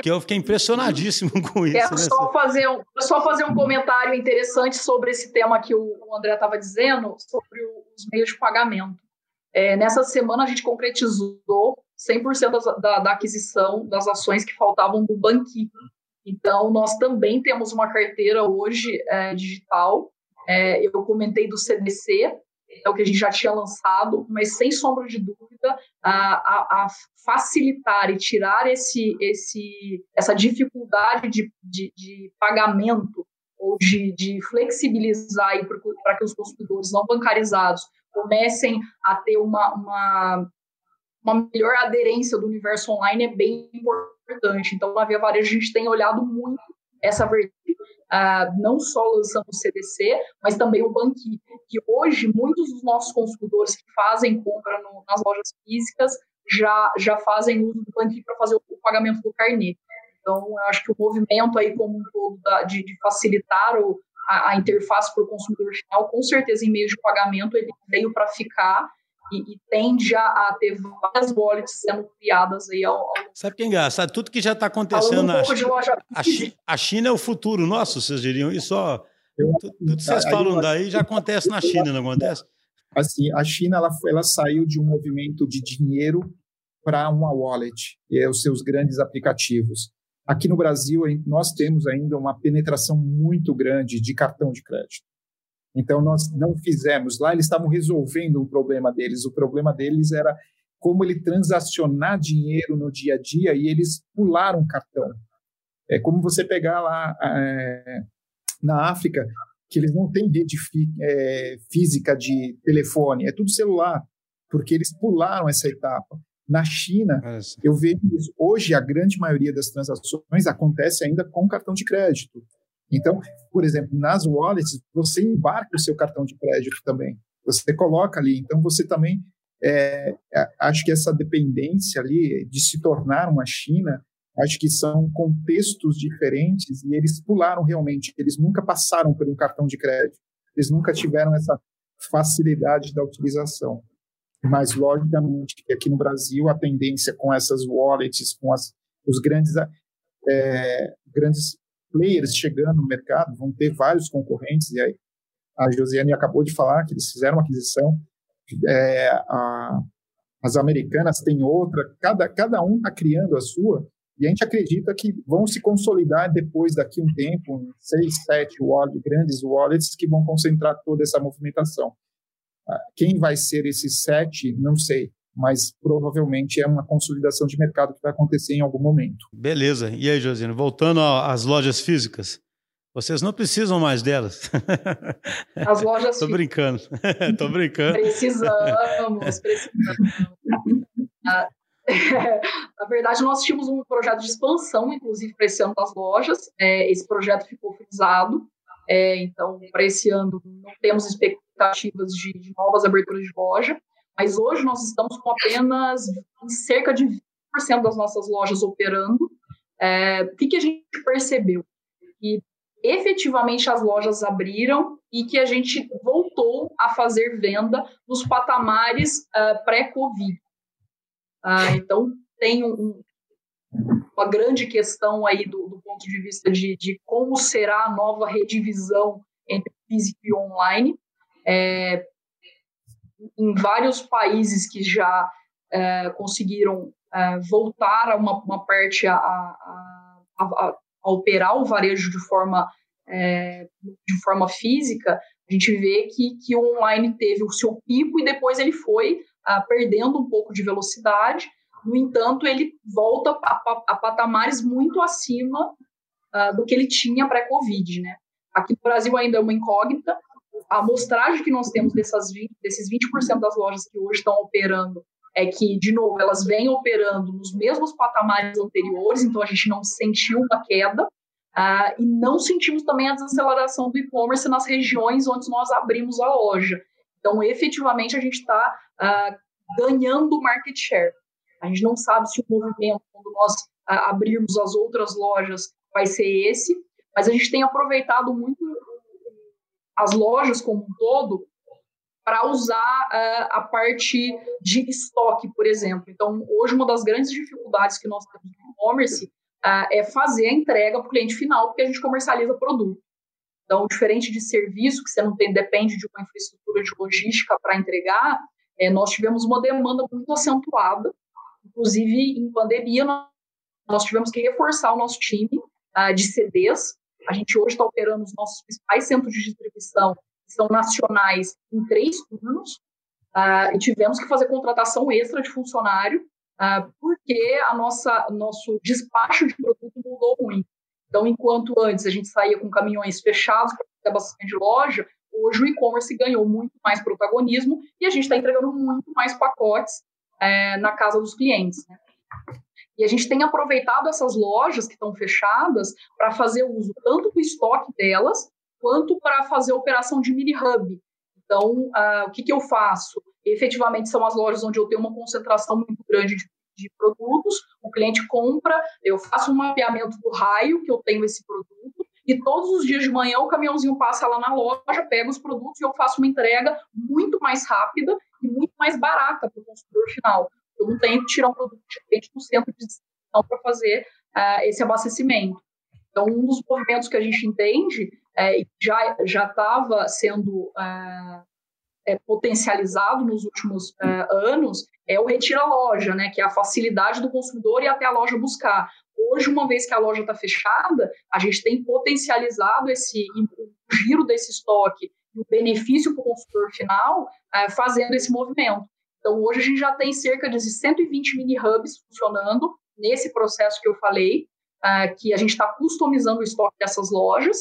Que eu fiquei impressionadíssimo com isso. Quero né? só, fazer um, só fazer um comentário interessante sobre esse tema que o André estava dizendo, sobre os meios de pagamento. É, nessa semana a gente concretizou 100% da, da aquisição das ações que faltavam do Banqui. Então, nós também temos uma carteira hoje é, digital. É, eu comentei do CDC, é o que a gente já tinha lançado, mas sem sombra de dúvida, a, a, a facilitar e tirar esse, esse, essa dificuldade de, de, de pagamento ou de, de flexibilizar para que os consumidores não bancarizados comecem a ter uma, uma, uma melhor aderência do universo online é bem importante. Então, na Via Varejo, a gente tem olhado muito essa vertente não só lançando o CDC, mas também o Banqui, que hoje muitos dos nossos consumidores que fazem compra no, nas lojas físicas já, já fazem uso do Banqui para fazer o, o, pagamento do carnê. Então, eu acho que o movimento aí como um todo da, de, de, facilitar o, a, a interface para o consumidor final, com certeza em meio de pagamento, ele veio para ficar e, e, tende a, ter várias wallets sendo criadas aí ao, ao... Sabe que é engraçado? Tudo que já está acontecendo um na China, a, China, a China é o futuro nosso, vocês diriam isso, ó. Tudo, tudo que vocês falam daí já acontece na China, não acontece? Assim, a China ela, ela saiu de um movimento de dinheiro para uma wallet, e é os seus grandes aplicativos. Aqui no Brasil, nós temos ainda uma penetração muito grande de cartão de crédito. Então, nós não fizemos. Lá eles estavam resolvendo o problema deles. O problema deles era como ele transacionar dinheiro no dia a dia e eles pularam o cartão. É como você pegar lá é, na África, que eles não têm rede é, física de telefone, é tudo celular, porque eles pularam essa etapa. Na China, é eu vejo isso. Hoje, a grande maioria das transações acontece ainda com cartão de crédito. Então, por exemplo, nas wallets, você embarca o seu cartão de crédito também. Você coloca ali. Então, você também. É, é, acho que essa dependência ali de se tornar uma China, acho que são contextos diferentes e eles pularam realmente. Eles nunca passaram por um cartão de crédito. Eles nunca tiveram essa facilidade da utilização. Mas, logicamente, aqui no Brasil, a tendência com essas wallets, com as, os grandes, é, grandes players chegando no mercado, vão ter vários concorrentes, e aí a Josiane acabou de falar que eles fizeram uma aquisição, é, a, as americanas têm outra, cada, cada um está criando a sua, e a gente acredita que vão se consolidar depois, daqui um tempo, seis, sete wallet, grandes wallets que vão concentrar toda essa movimentação. Ah, quem vai ser esses sete, não sei mas provavelmente é uma consolidação de mercado que vai acontecer em algum momento. Beleza. E aí, Josino, voltando às lojas físicas, vocês não precisam mais delas. As lojas Estou brincando. Estou brincando. Precisamos, precisamos. Na verdade, nós tínhamos um projeto de expansão, inclusive, para esse ano das lojas. É, esse projeto ficou frisado. É, então, para esse ano, não temos expectativas de, de novas aberturas de loja. Mas hoje nós estamos com apenas cerca de 20% das nossas lojas operando. É, o que, que a gente percebeu? Que efetivamente as lojas abriram e que a gente voltou a fazer venda nos patamares uh, pré-Covid. Uh, então, tem um, uma grande questão aí do, do ponto de vista de, de, como será a nova redivisão entre físico e online. É, em vários países que já é, conseguiram é, voltar a uma, uma parte a, a, a, a, operar o varejo de forma, é, de forma física, a gente vê que, que o online teve o seu pico e depois ele foi ah, perdendo um pouco de velocidade. No entanto, ele volta a, patamares muito acima uh, do que ele tinha pré-Covid. Né? Aqui no Brasil ainda é uma incógnita, a amostragem que nós temos dessas 20, desses 20% das lojas que hoje estão operando é que, de novo, elas vêm operando nos mesmos patamares anteriores, então a gente não sentiu uma queda, uh, e não sentimos também a desaceleração do e-commerce nas regiões onde nós abrimos a loja. Então, efetivamente, a gente está ah, ganhando market share. A gente não sabe se o movimento, quando nós uh, abrirmos as outras lojas, vai ser esse, mas a gente tem aproveitado muito as lojas como um todo para usar uh, a parte de estoque, por exemplo. Então, hoje, uma das grandes dificuldades que nós temos no e-commerce uh, é fazer a entrega para o cliente final, porque a gente comercializa produto. Então, diferente de serviço, que você não tem, depende de uma infraestrutura de logística para entregar, é, nós tivemos uma demanda muito acentuada. Inclusive, em pandemia, nós tivemos que reforçar o nosso time uh, de CDs. A gente hoje está operando os nossos principais centros de distribuição são nacionais em três turnos, uh, e tivemos que fazer contratação extra de funcionário, uh, porque a nossa nosso despacho de produto mudou muito. Então, enquanto antes a gente saía com caminhões fechados para fazer abastecimento de loja, hoje o e-commerce ganhou muito mais protagonismo e a gente está entregando muito mais pacotes é, na casa dos clientes. Né? E a gente tem aproveitado essas lojas que estão fechadas para fazer uso tanto do estoque delas, quanto para fazer operação de mini hub. Então, uh, o que, que eu faço? Efetivamente, são as lojas onde eu tenho uma concentração muito grande de, de produtos, o cliente compra, eu faço um mapeamento do raio que eu tenho esse produto, e todos os dias de manhã o caminhãozinho passa lá na loja, pega os produtos e eu faço uma entrega muito mais rápida e muito mais barata para o consumidor final. Eu não tenho que tirar um produto de repente do centro de distribuição para fazer uh, esse abastecimento. Então, um dos movimentos que a gente entende é, já já estava sendo é, é, potencializado nos últimos é, anos é o retira loja, né, que é a facilidade do consumidor ir até a loja buscar. Hoje, uma vez que a loja está fechada, a gente tem potencializado esse o giro desse estoque e o benefício para o consumidor final fazendo esse movimento. Então, hoje a gente já tem cerca de 120 mini hubs funcionando nesse processo que eu falei, uh, que a gente está customizando o estoque dessas lojas,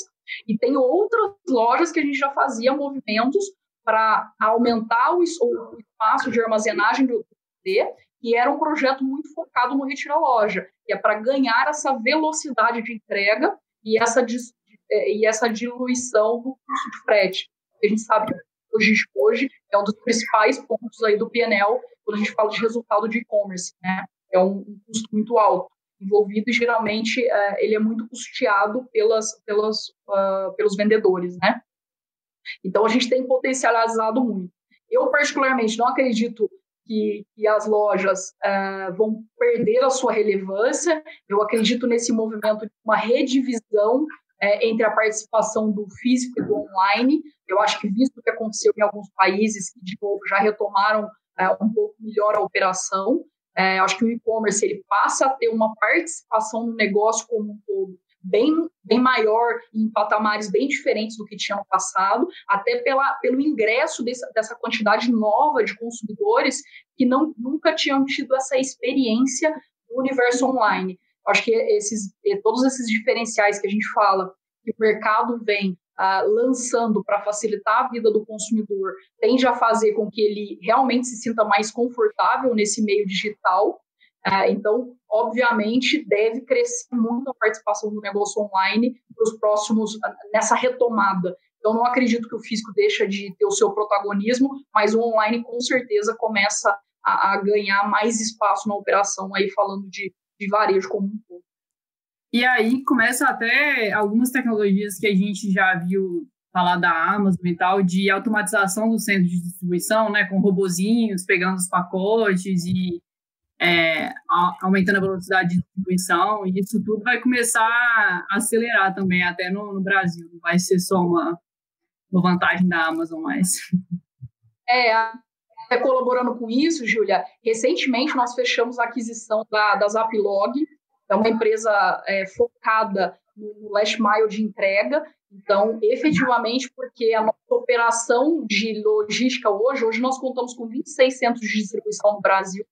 e tem outras lojas que a gente já fazia movimentos para aumentar o, espaço de armazenagem do CD, e era um projeto muito focado no retira loja, que é para ganhar essa velocidade de entrega e essa, é, e essa diluição do custo de frete. A gente sabe que logístico hoje é um dos principais pontos aí do PNL quando a gente fala de resultado de e-commerce, né? É um, um custo muito alto envolvido e geralmente uh, ele é muito custeado pelas, pelas, uh, pelos vendedores, né? Então a gente tem potencializado muito. Eu particularmente não acredito que, que as lojas uh, vão perder a sua relevância. Eu acredito nesse movimento de uma redivisão entre a participação do físico e do online. Eu acho que visto o que aconteceu em alguns países que de novo já retomaram um pouco melhor a operação, é, acho que o e-commerce ele passa a ter uma participação no negócio como um todo bem, bem maior, em patamares bem diferentes do que tinha no passado, até pela, pelo ingresso dessa, dessa quantidade nova de consumidores que não, nunca tinham tido essa experiência do universo online. Acho que esses, todos esses diferenciais que a gente fala, que o mercado vem Uh, lançando para facilitar a vida do consumidor tende a fazer com que ele realmente se sinta mais confortável nesse meio digital. Uh, então, obviamente, deve crescer muito a participação do negócio online para os próximos, uh, nessa retomada. Então, não acredito que o físico deixa de ter o seu protagonismo, mas o online com certeza começa a ganhar mais espaço na operação, aí falando de, de varejo como um todo. E aí começa até algumas tecnologias que a gente já viu falar da Amazon e tal, de automatização do centro de distribuição, né, com robozinhos pegando os pacotes e é, aumentando a velocidade de distribuição, e isso tudo vai começar a acelerar também, até no, no Brasil, não vai ser só uma, uma vantagem da Amazon mais. É, é, colaborando com isso, Júlia, recentemente nós fechamos a aquisição da, da Zaplog, é uma empresa é, focada no last mile de entrega. Então, efetivamente, porque a nossa operação de logística hoje, hoje nós contamos com 26 centros de distribuição no Brasil.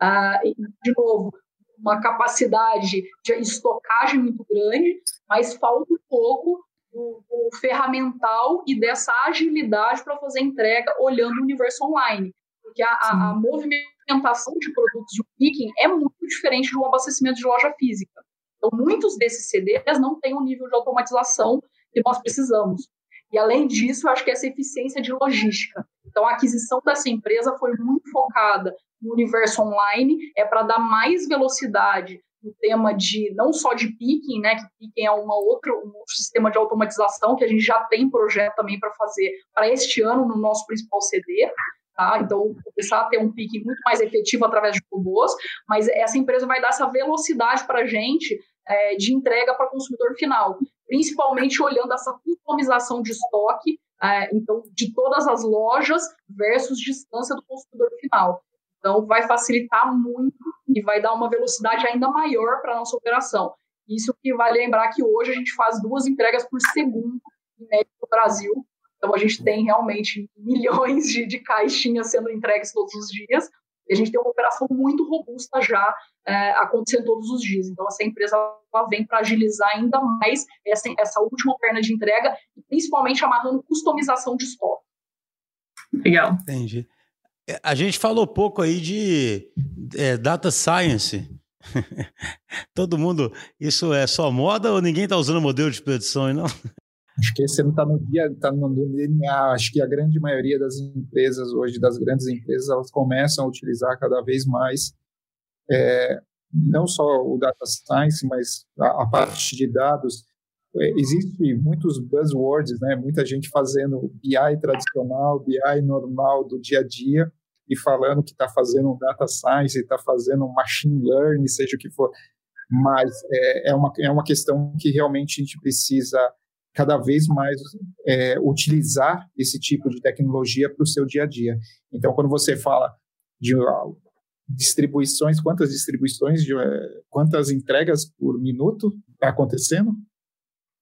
Ah, de novo, uma capacidade de estocagem muito grande, mas falta um pouco do, do ferramental e dessa agilidade para fazer entrega olhando o universo online. Porque a, a, a movimentação de produtos de um picking é muito diferente de um abastecimento de loja física. Então, muitos desses CDs não têm o nível de automatização que nós precisamos. E, além disso, eu acho que essa eficiência de logística. Então, a aquisição dessa empresa foi muito focada no universo online, é para dar mais velocidade no tema de não só de picking, né, que picking é uma outra, um outro sistema de automatização que a gente já tem projeto também para fazer para este ano no nosso principal CD, tá? Então, começar a ter um picking muito mais efetivo através de robôs, mas essa empresa vai dar essa velocidade para a gente é, de entrega para o consumidor final, principalmente olhando essa customização de estoque, é, então, de todas as lojas versus distância do consumidor final. Então, vai facilitar muito e vai dar uma velocidade ainda maior para a nossa operação. Isso que vale lembrar que hoje a gente faz duas entregas por segundo em no Brasil. Então, a gente tem realmente milhões de, de caixinhas sendo entregues todos os dias. E a gente tem uma operação muito robusta já é, acontecendo todos os dias. Então, essa empresa vem para agilizar ainda mais essa, essa última perna de entrega, principalmente amarrando customização de estoque. Legal. Entendi. A gente falou pouco aí de é, data science. Todo mundo, isso é só moda ou ninguém está usando modelo de predição aí, não? Acho que esse não está no dia, está no DNA. Acho que a grande maioria das empresas hoje, das grandes empresas, elas começam a utilizar cada vez mais é, não só o data science, mas a, a parte de dados. É, Existem muitos buzzwords, né? Muita gente fazendo BI tradicional, BI normal do dia a dia, e falando que está fazendo data science, está fazendo machine learning, seja o que for. Mas é, é, uma, é uma questão que realmente a gente precisa cada vez mais é, utilizar esse tipo de tecnologia para o seu dia a dia. Então, quando você fala de uh, distribuições, quantas distribuições, de, uh, quantas entregas por minuto está acontecendo?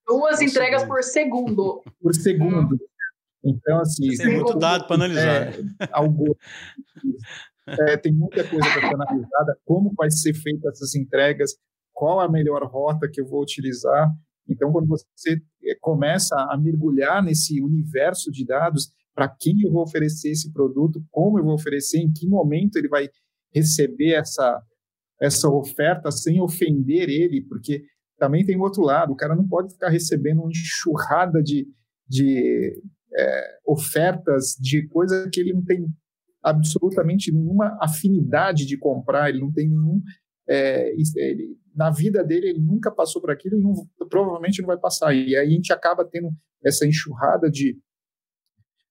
Duas entregas por segundo. Por segundo. Então, assim. Tem muito dado para analisar. É, algo, é, tem muita coisa para ser analisada. Como vai ser feita essas entregas? Qual a melhor rota que eu vou utilizar? Então, quando você é, começa a mergulhar nesse universo de dados, para quem eu vou oferecer esse produto, como eu vou oferecer, em que momento ele vai receber essa, essa oferta sem ofender ele, porque também tem o outro lado, o cara não pode ficar recebendo uma enxurrada de, de é, ofertas de coisa que ele não tem absolutamente nenhuma afinidade de comprar, ele não tem nenhum. É, ele, na vida dele, ele nunca passou por aquilo, ele não, provavelmente não vai passar. E aí a gente acaba tendo essa enxurrada de,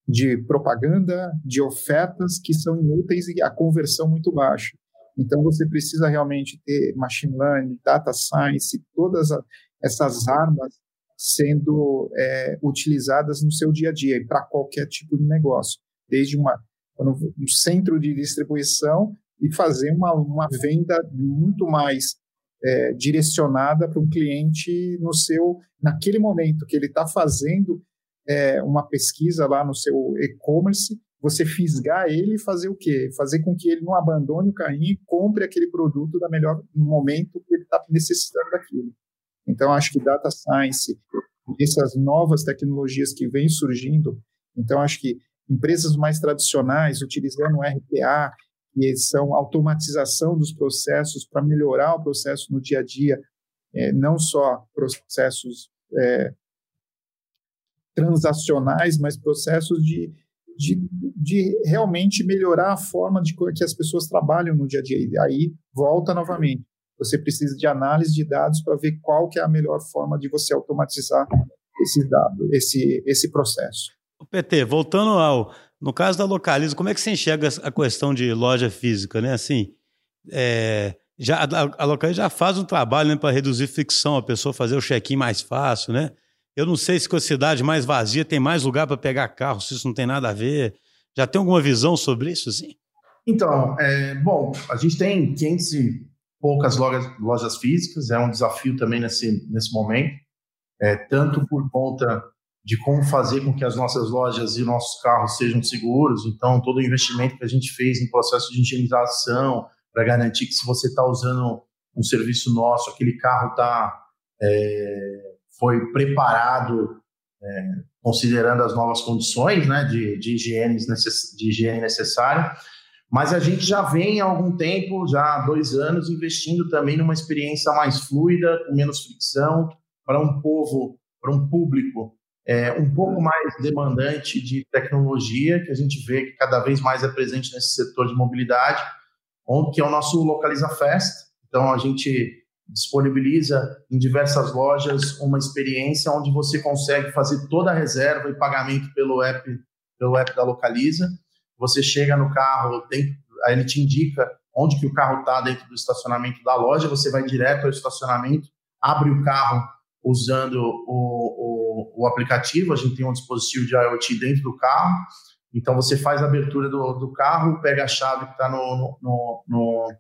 de propaganda, de ofertas que são inúteis e a conversão muito baixa. Então você precisa realmente ter machine learning, data science, todas essas armas sendo é, utilizadas no seu dia a dia e para qualquer tipo de negócio, desde uma, um centro de distribuição e fazer uma, uma venda muito mais é, direcionada para um cliente no seu naquele momento que ele está fazendo é, uma pesquisa lá no seu e-commerce, você fisgar ele e fazer o quê? Fazer com que ele não abandone o carrinho e compre aquele produto da melhor no momento que ele está necessitando daquilo. Então, acho que data science, essas novas tecnologias que vêm surgindo, então, acho que empresas mais tradicionais, utilizando RPA, que são automatização dos processos para melhorar o processo no dia a dia, é, não só processos é, transacionais, mas processos de, de, de, realmente melhorar a forma de que as pessoas trabalham no dia a dia. E aí volta novamente. Você precisa de análise de dados para ver qual que é a melhor forma de você automatizar esses dados, esse, esse processo. PT, voltando ao. No caso da Localiza, como é que você enxerga a questão de loja física, né? Assim, é, já, a, a Localiza já faz um trabalho né, para reduzir fricção, a pessoa fazer o check-in mais fácil, né? Eu não sei se com a cidade mais vazia tem mais lugar para pegar carro, se isso não tem nada a ver. Já tem alguma visão sobre isso, assim? Então, é, bom, a gente tem 500 e poucas lojas, lojas físicas, é um desafio também nesse, nesse momento, é, tanto por conta de como fazer com que as nossas lojas e nossos carros sejam seguros, então todo o investimento que a gente fez em processo de higienização, para garantir que se você está usando um serviço nosso, aquele carro está é, foi preparado é, considerando as novas condições né, de, de, higiene necess, de higiene necessária. Mas a gente já vem há algum tempo, já há dois anos, investindo também numa experiência mais fluida, com menos fricção, para um povo, para um público é, um pouco mais demandante de tecnologia, que a gente vê que cada vez mais é presente nesse setor de mobilidade, que é o nosso Localiza Fest. Então, a gente disponibiliza em diversas lojas uma experiência onde você consegue fazer toda a reserva e pagamento pelo app, pelo app da Localiza. Você chega no carro, aí ele te indica onde que o carro está dentro do estacionamento da loja, você vai direto ao estacionamento, abre o carro usando o, o, o aplicativo, a gente tem um dispositivo de IoT dentro do carro, então você faz a abertura do, do carro, pega a chave que está no, no, no,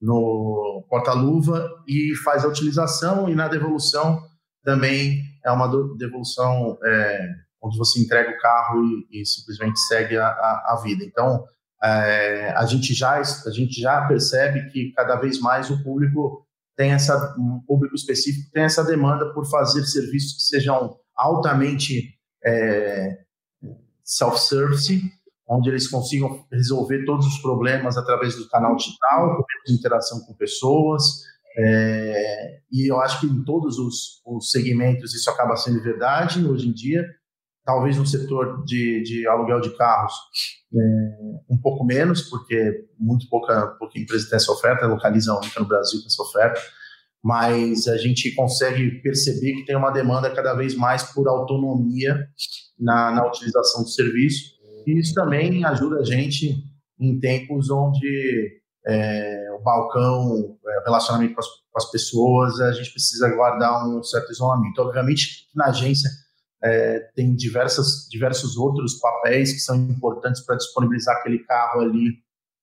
no porta-luva e faz a utilização e na devolução também é uma devolução é, onde você entrega o carro e, e simplesmente segue a, a, a vida. Então, é, a, gente já, a gente já percebe que cada vez mais o público tem essa, um público específico tem essa demanda por fazer serviços que sejam altamente é, self-service, onde eles consigam resolver todos os problemas através do canal digital, com interação com pessoas. É, e eu acho que em todos os, os, segmentos isso acaba sendo verdade hoje em dia. Talvez no setor de, de aluguel de carros é, um pouco menos, porque muito pouca, pouca empresa tem essa oferta, localiza única no Brasil com essa oferta mas a gente consegue perceber que tem uma demanda cada vez mais por autonomia na, na utilização do serviço. E isso também ajuda a gente em tempos onde é, o balcão, é, relacionamento com as, com as, pessoas, a gente precisa guardar um certo isolamento. Obviamente, na agência é, tem diversas, diversos outros papéis que são importantes para disponibilizar aquele carro ali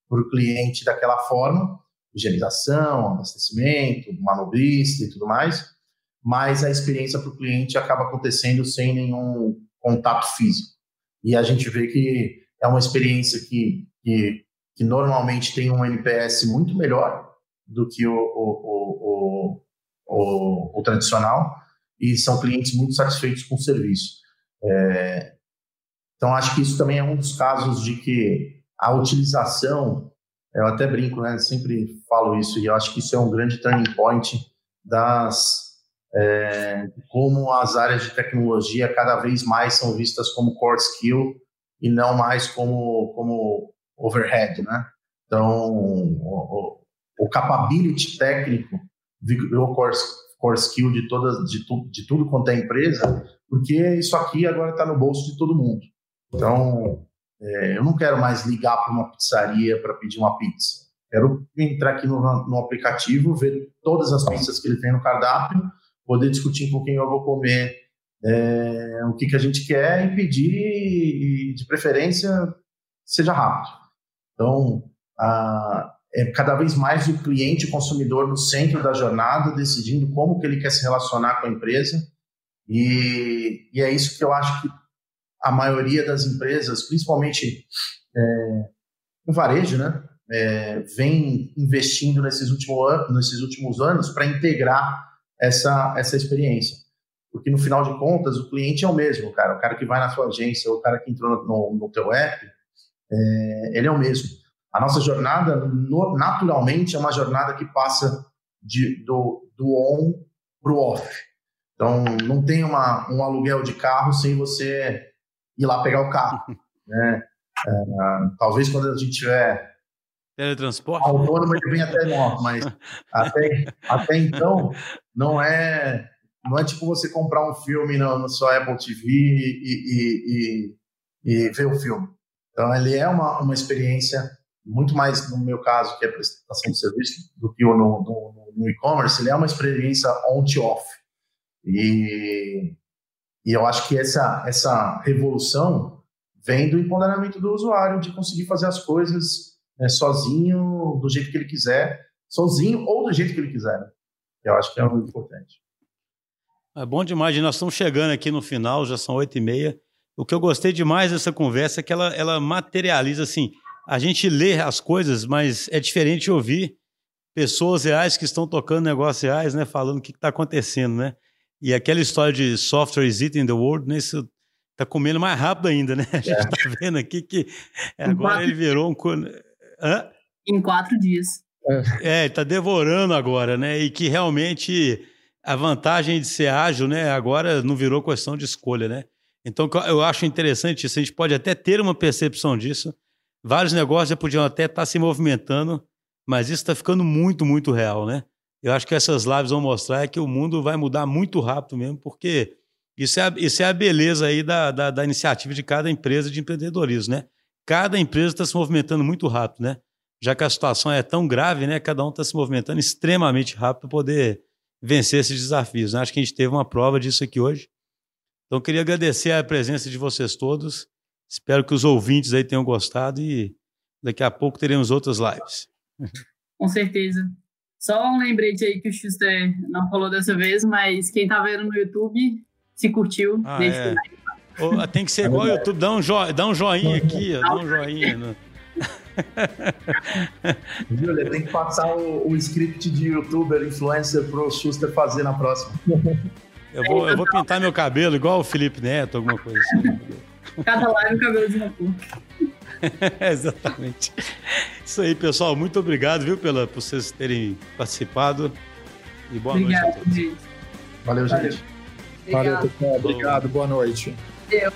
para o cliente daquela forma, higienização, abastecimento, manobrista e tudo mais, mas a experiência para o cliente acaba acontecendo sem nenhum contato físico. E a gente vê que é uma experiência que, que, que normalmente tem um NPS muito melhor do que o, o, o, o, o tradicional, e são clientes muito satisfeitos com o serviço. É, então, acho que isso também é um dos casos de que a utilização eu até brinco, né? Sempre falo isso e eu acho que isso é um grande turning point das é, como as áreas de tecnologia cada vez mais são vistas como core skill e não mais como como overhead, né? Então o, o, o capability técnico virou core, core skill de todas de, tu, de tudo quanto é empresa, porque isso aqui agora está no bolso de todo mundo. Então é, eu não quero mais ligar para uma pizzaria para pedir uma pizza. Quero entrar aqui no, no, aplicativo, ver todas as pizzas que ele tem no cardápio, poder discutir com quem eu vou comer é, o que, que a gente quer e pedir, e de preferência, seja rápido. Então, a, é cada vez mais o cliente, o consumidor no centro da jornada, decidindo como que ele quer se relacionar com a empresa. E, e é isso que eu acho que a maioria das empresas, principalmente é, no varejo, né, é, vem investindo nesses, último nesses últimos anos para integrar essa, essa experiência. Porque, no final de contas, o cliente é o mesmo, cara. O cara que vai na sua agência, o cara que entrou no, no teu app, é, ele é o mesmo. A nossa jornada, no, naturalmente, é uma jornada que passa de, do, do on para o off. Então, não tem uma, um aluguel de carro sem você ir lá pegar o carro. né? É, talvez quando a gente tiver teletransporte autônomo ele vem até nós, mas até, até então não é não é tipo você comprar um filme no sua Apple TV e, e, e, e, ver o filme. Então ele é uma, uma experiência muito mais no meu caso que é prestação de serviço do que no, no, no e-commerce. Ele é uma experiência on to off e e eu acho que essa, essa revolução vem do empoderamento do usuário, de conseguir fazer as coisas né, sozinho, do jeito que ele quiser, sozinho ou do jeito que ele quiser. Né? Eu acho que é muito importante. É bom demais. Nós estamos chegando aqui no final, já são oito e meia. O que eu gostei demais dessa conversa é que ela, ela materializa assim. A gente lê as coisas, mas é diferente ouvir pessoas reais que estão tocando negócios reais, né? Falando o que está acontecendo, né? E aquela história de software is eating the world, né? Isso tá comendo mais rápido ainda, né? A gente é. tá vendo aqui que agora ele virou um. Hã? Em quatro dias. É, ele tá devorando agora, né? E que realmente a vantagem de ser ágil, né? Agora não virou questão de escolha, né? Então eu acho interessante isso. A gente pode até ter uma percepção disso. Vários negócios já podiam até estar tá se movimentando, mas isso está ficando muito, muito real, né? Eu acho que essas lives vão mostrar que o mundo vai mudar muito rápido mesmo, porque isso é a, isso é a beleza aí da, da, da iniciativa de cada empresa de empreendedorismo, né? Cada empresa está se movimentando muito rápido, né? Já que a situação é tão grave, né? Cada um está se movimentando extremamente rápido para poder vencer esses desafios. Né? Acho que a gente teve uma prova disso aqui hoje. Então, queria agradecer a presença de vocês todos. Espero que os ouvintes aí tenham gostado e daqui a pouco teremos outras lives. Com certeza. Só um lembrete aí que o Schuster não falou dessa vez, mas quem tá vendo no YouTube, se curtiu, ah, deixa é. o like. Tem que ser igual o YouTube, dá um, jo dá um joinha aqui, ó, dá um joinha. No... Júlia, tem que passar o, o, script de youtuber, influencer pro Schuster fazer na próxima. Eu vou, eu vou pintar meu cabelo igual o Felipe Neto, alguma coisa assim. Cada live um cabelo de uma cor. Exatamente. Isso aí, pessoal. Muito obrigado, viu, pela, por vocês terem participado. E boa Obrigado, noite a todos. Valeu, gente. Valeu, pessoal. Obrigado. Boa noite. Valeu.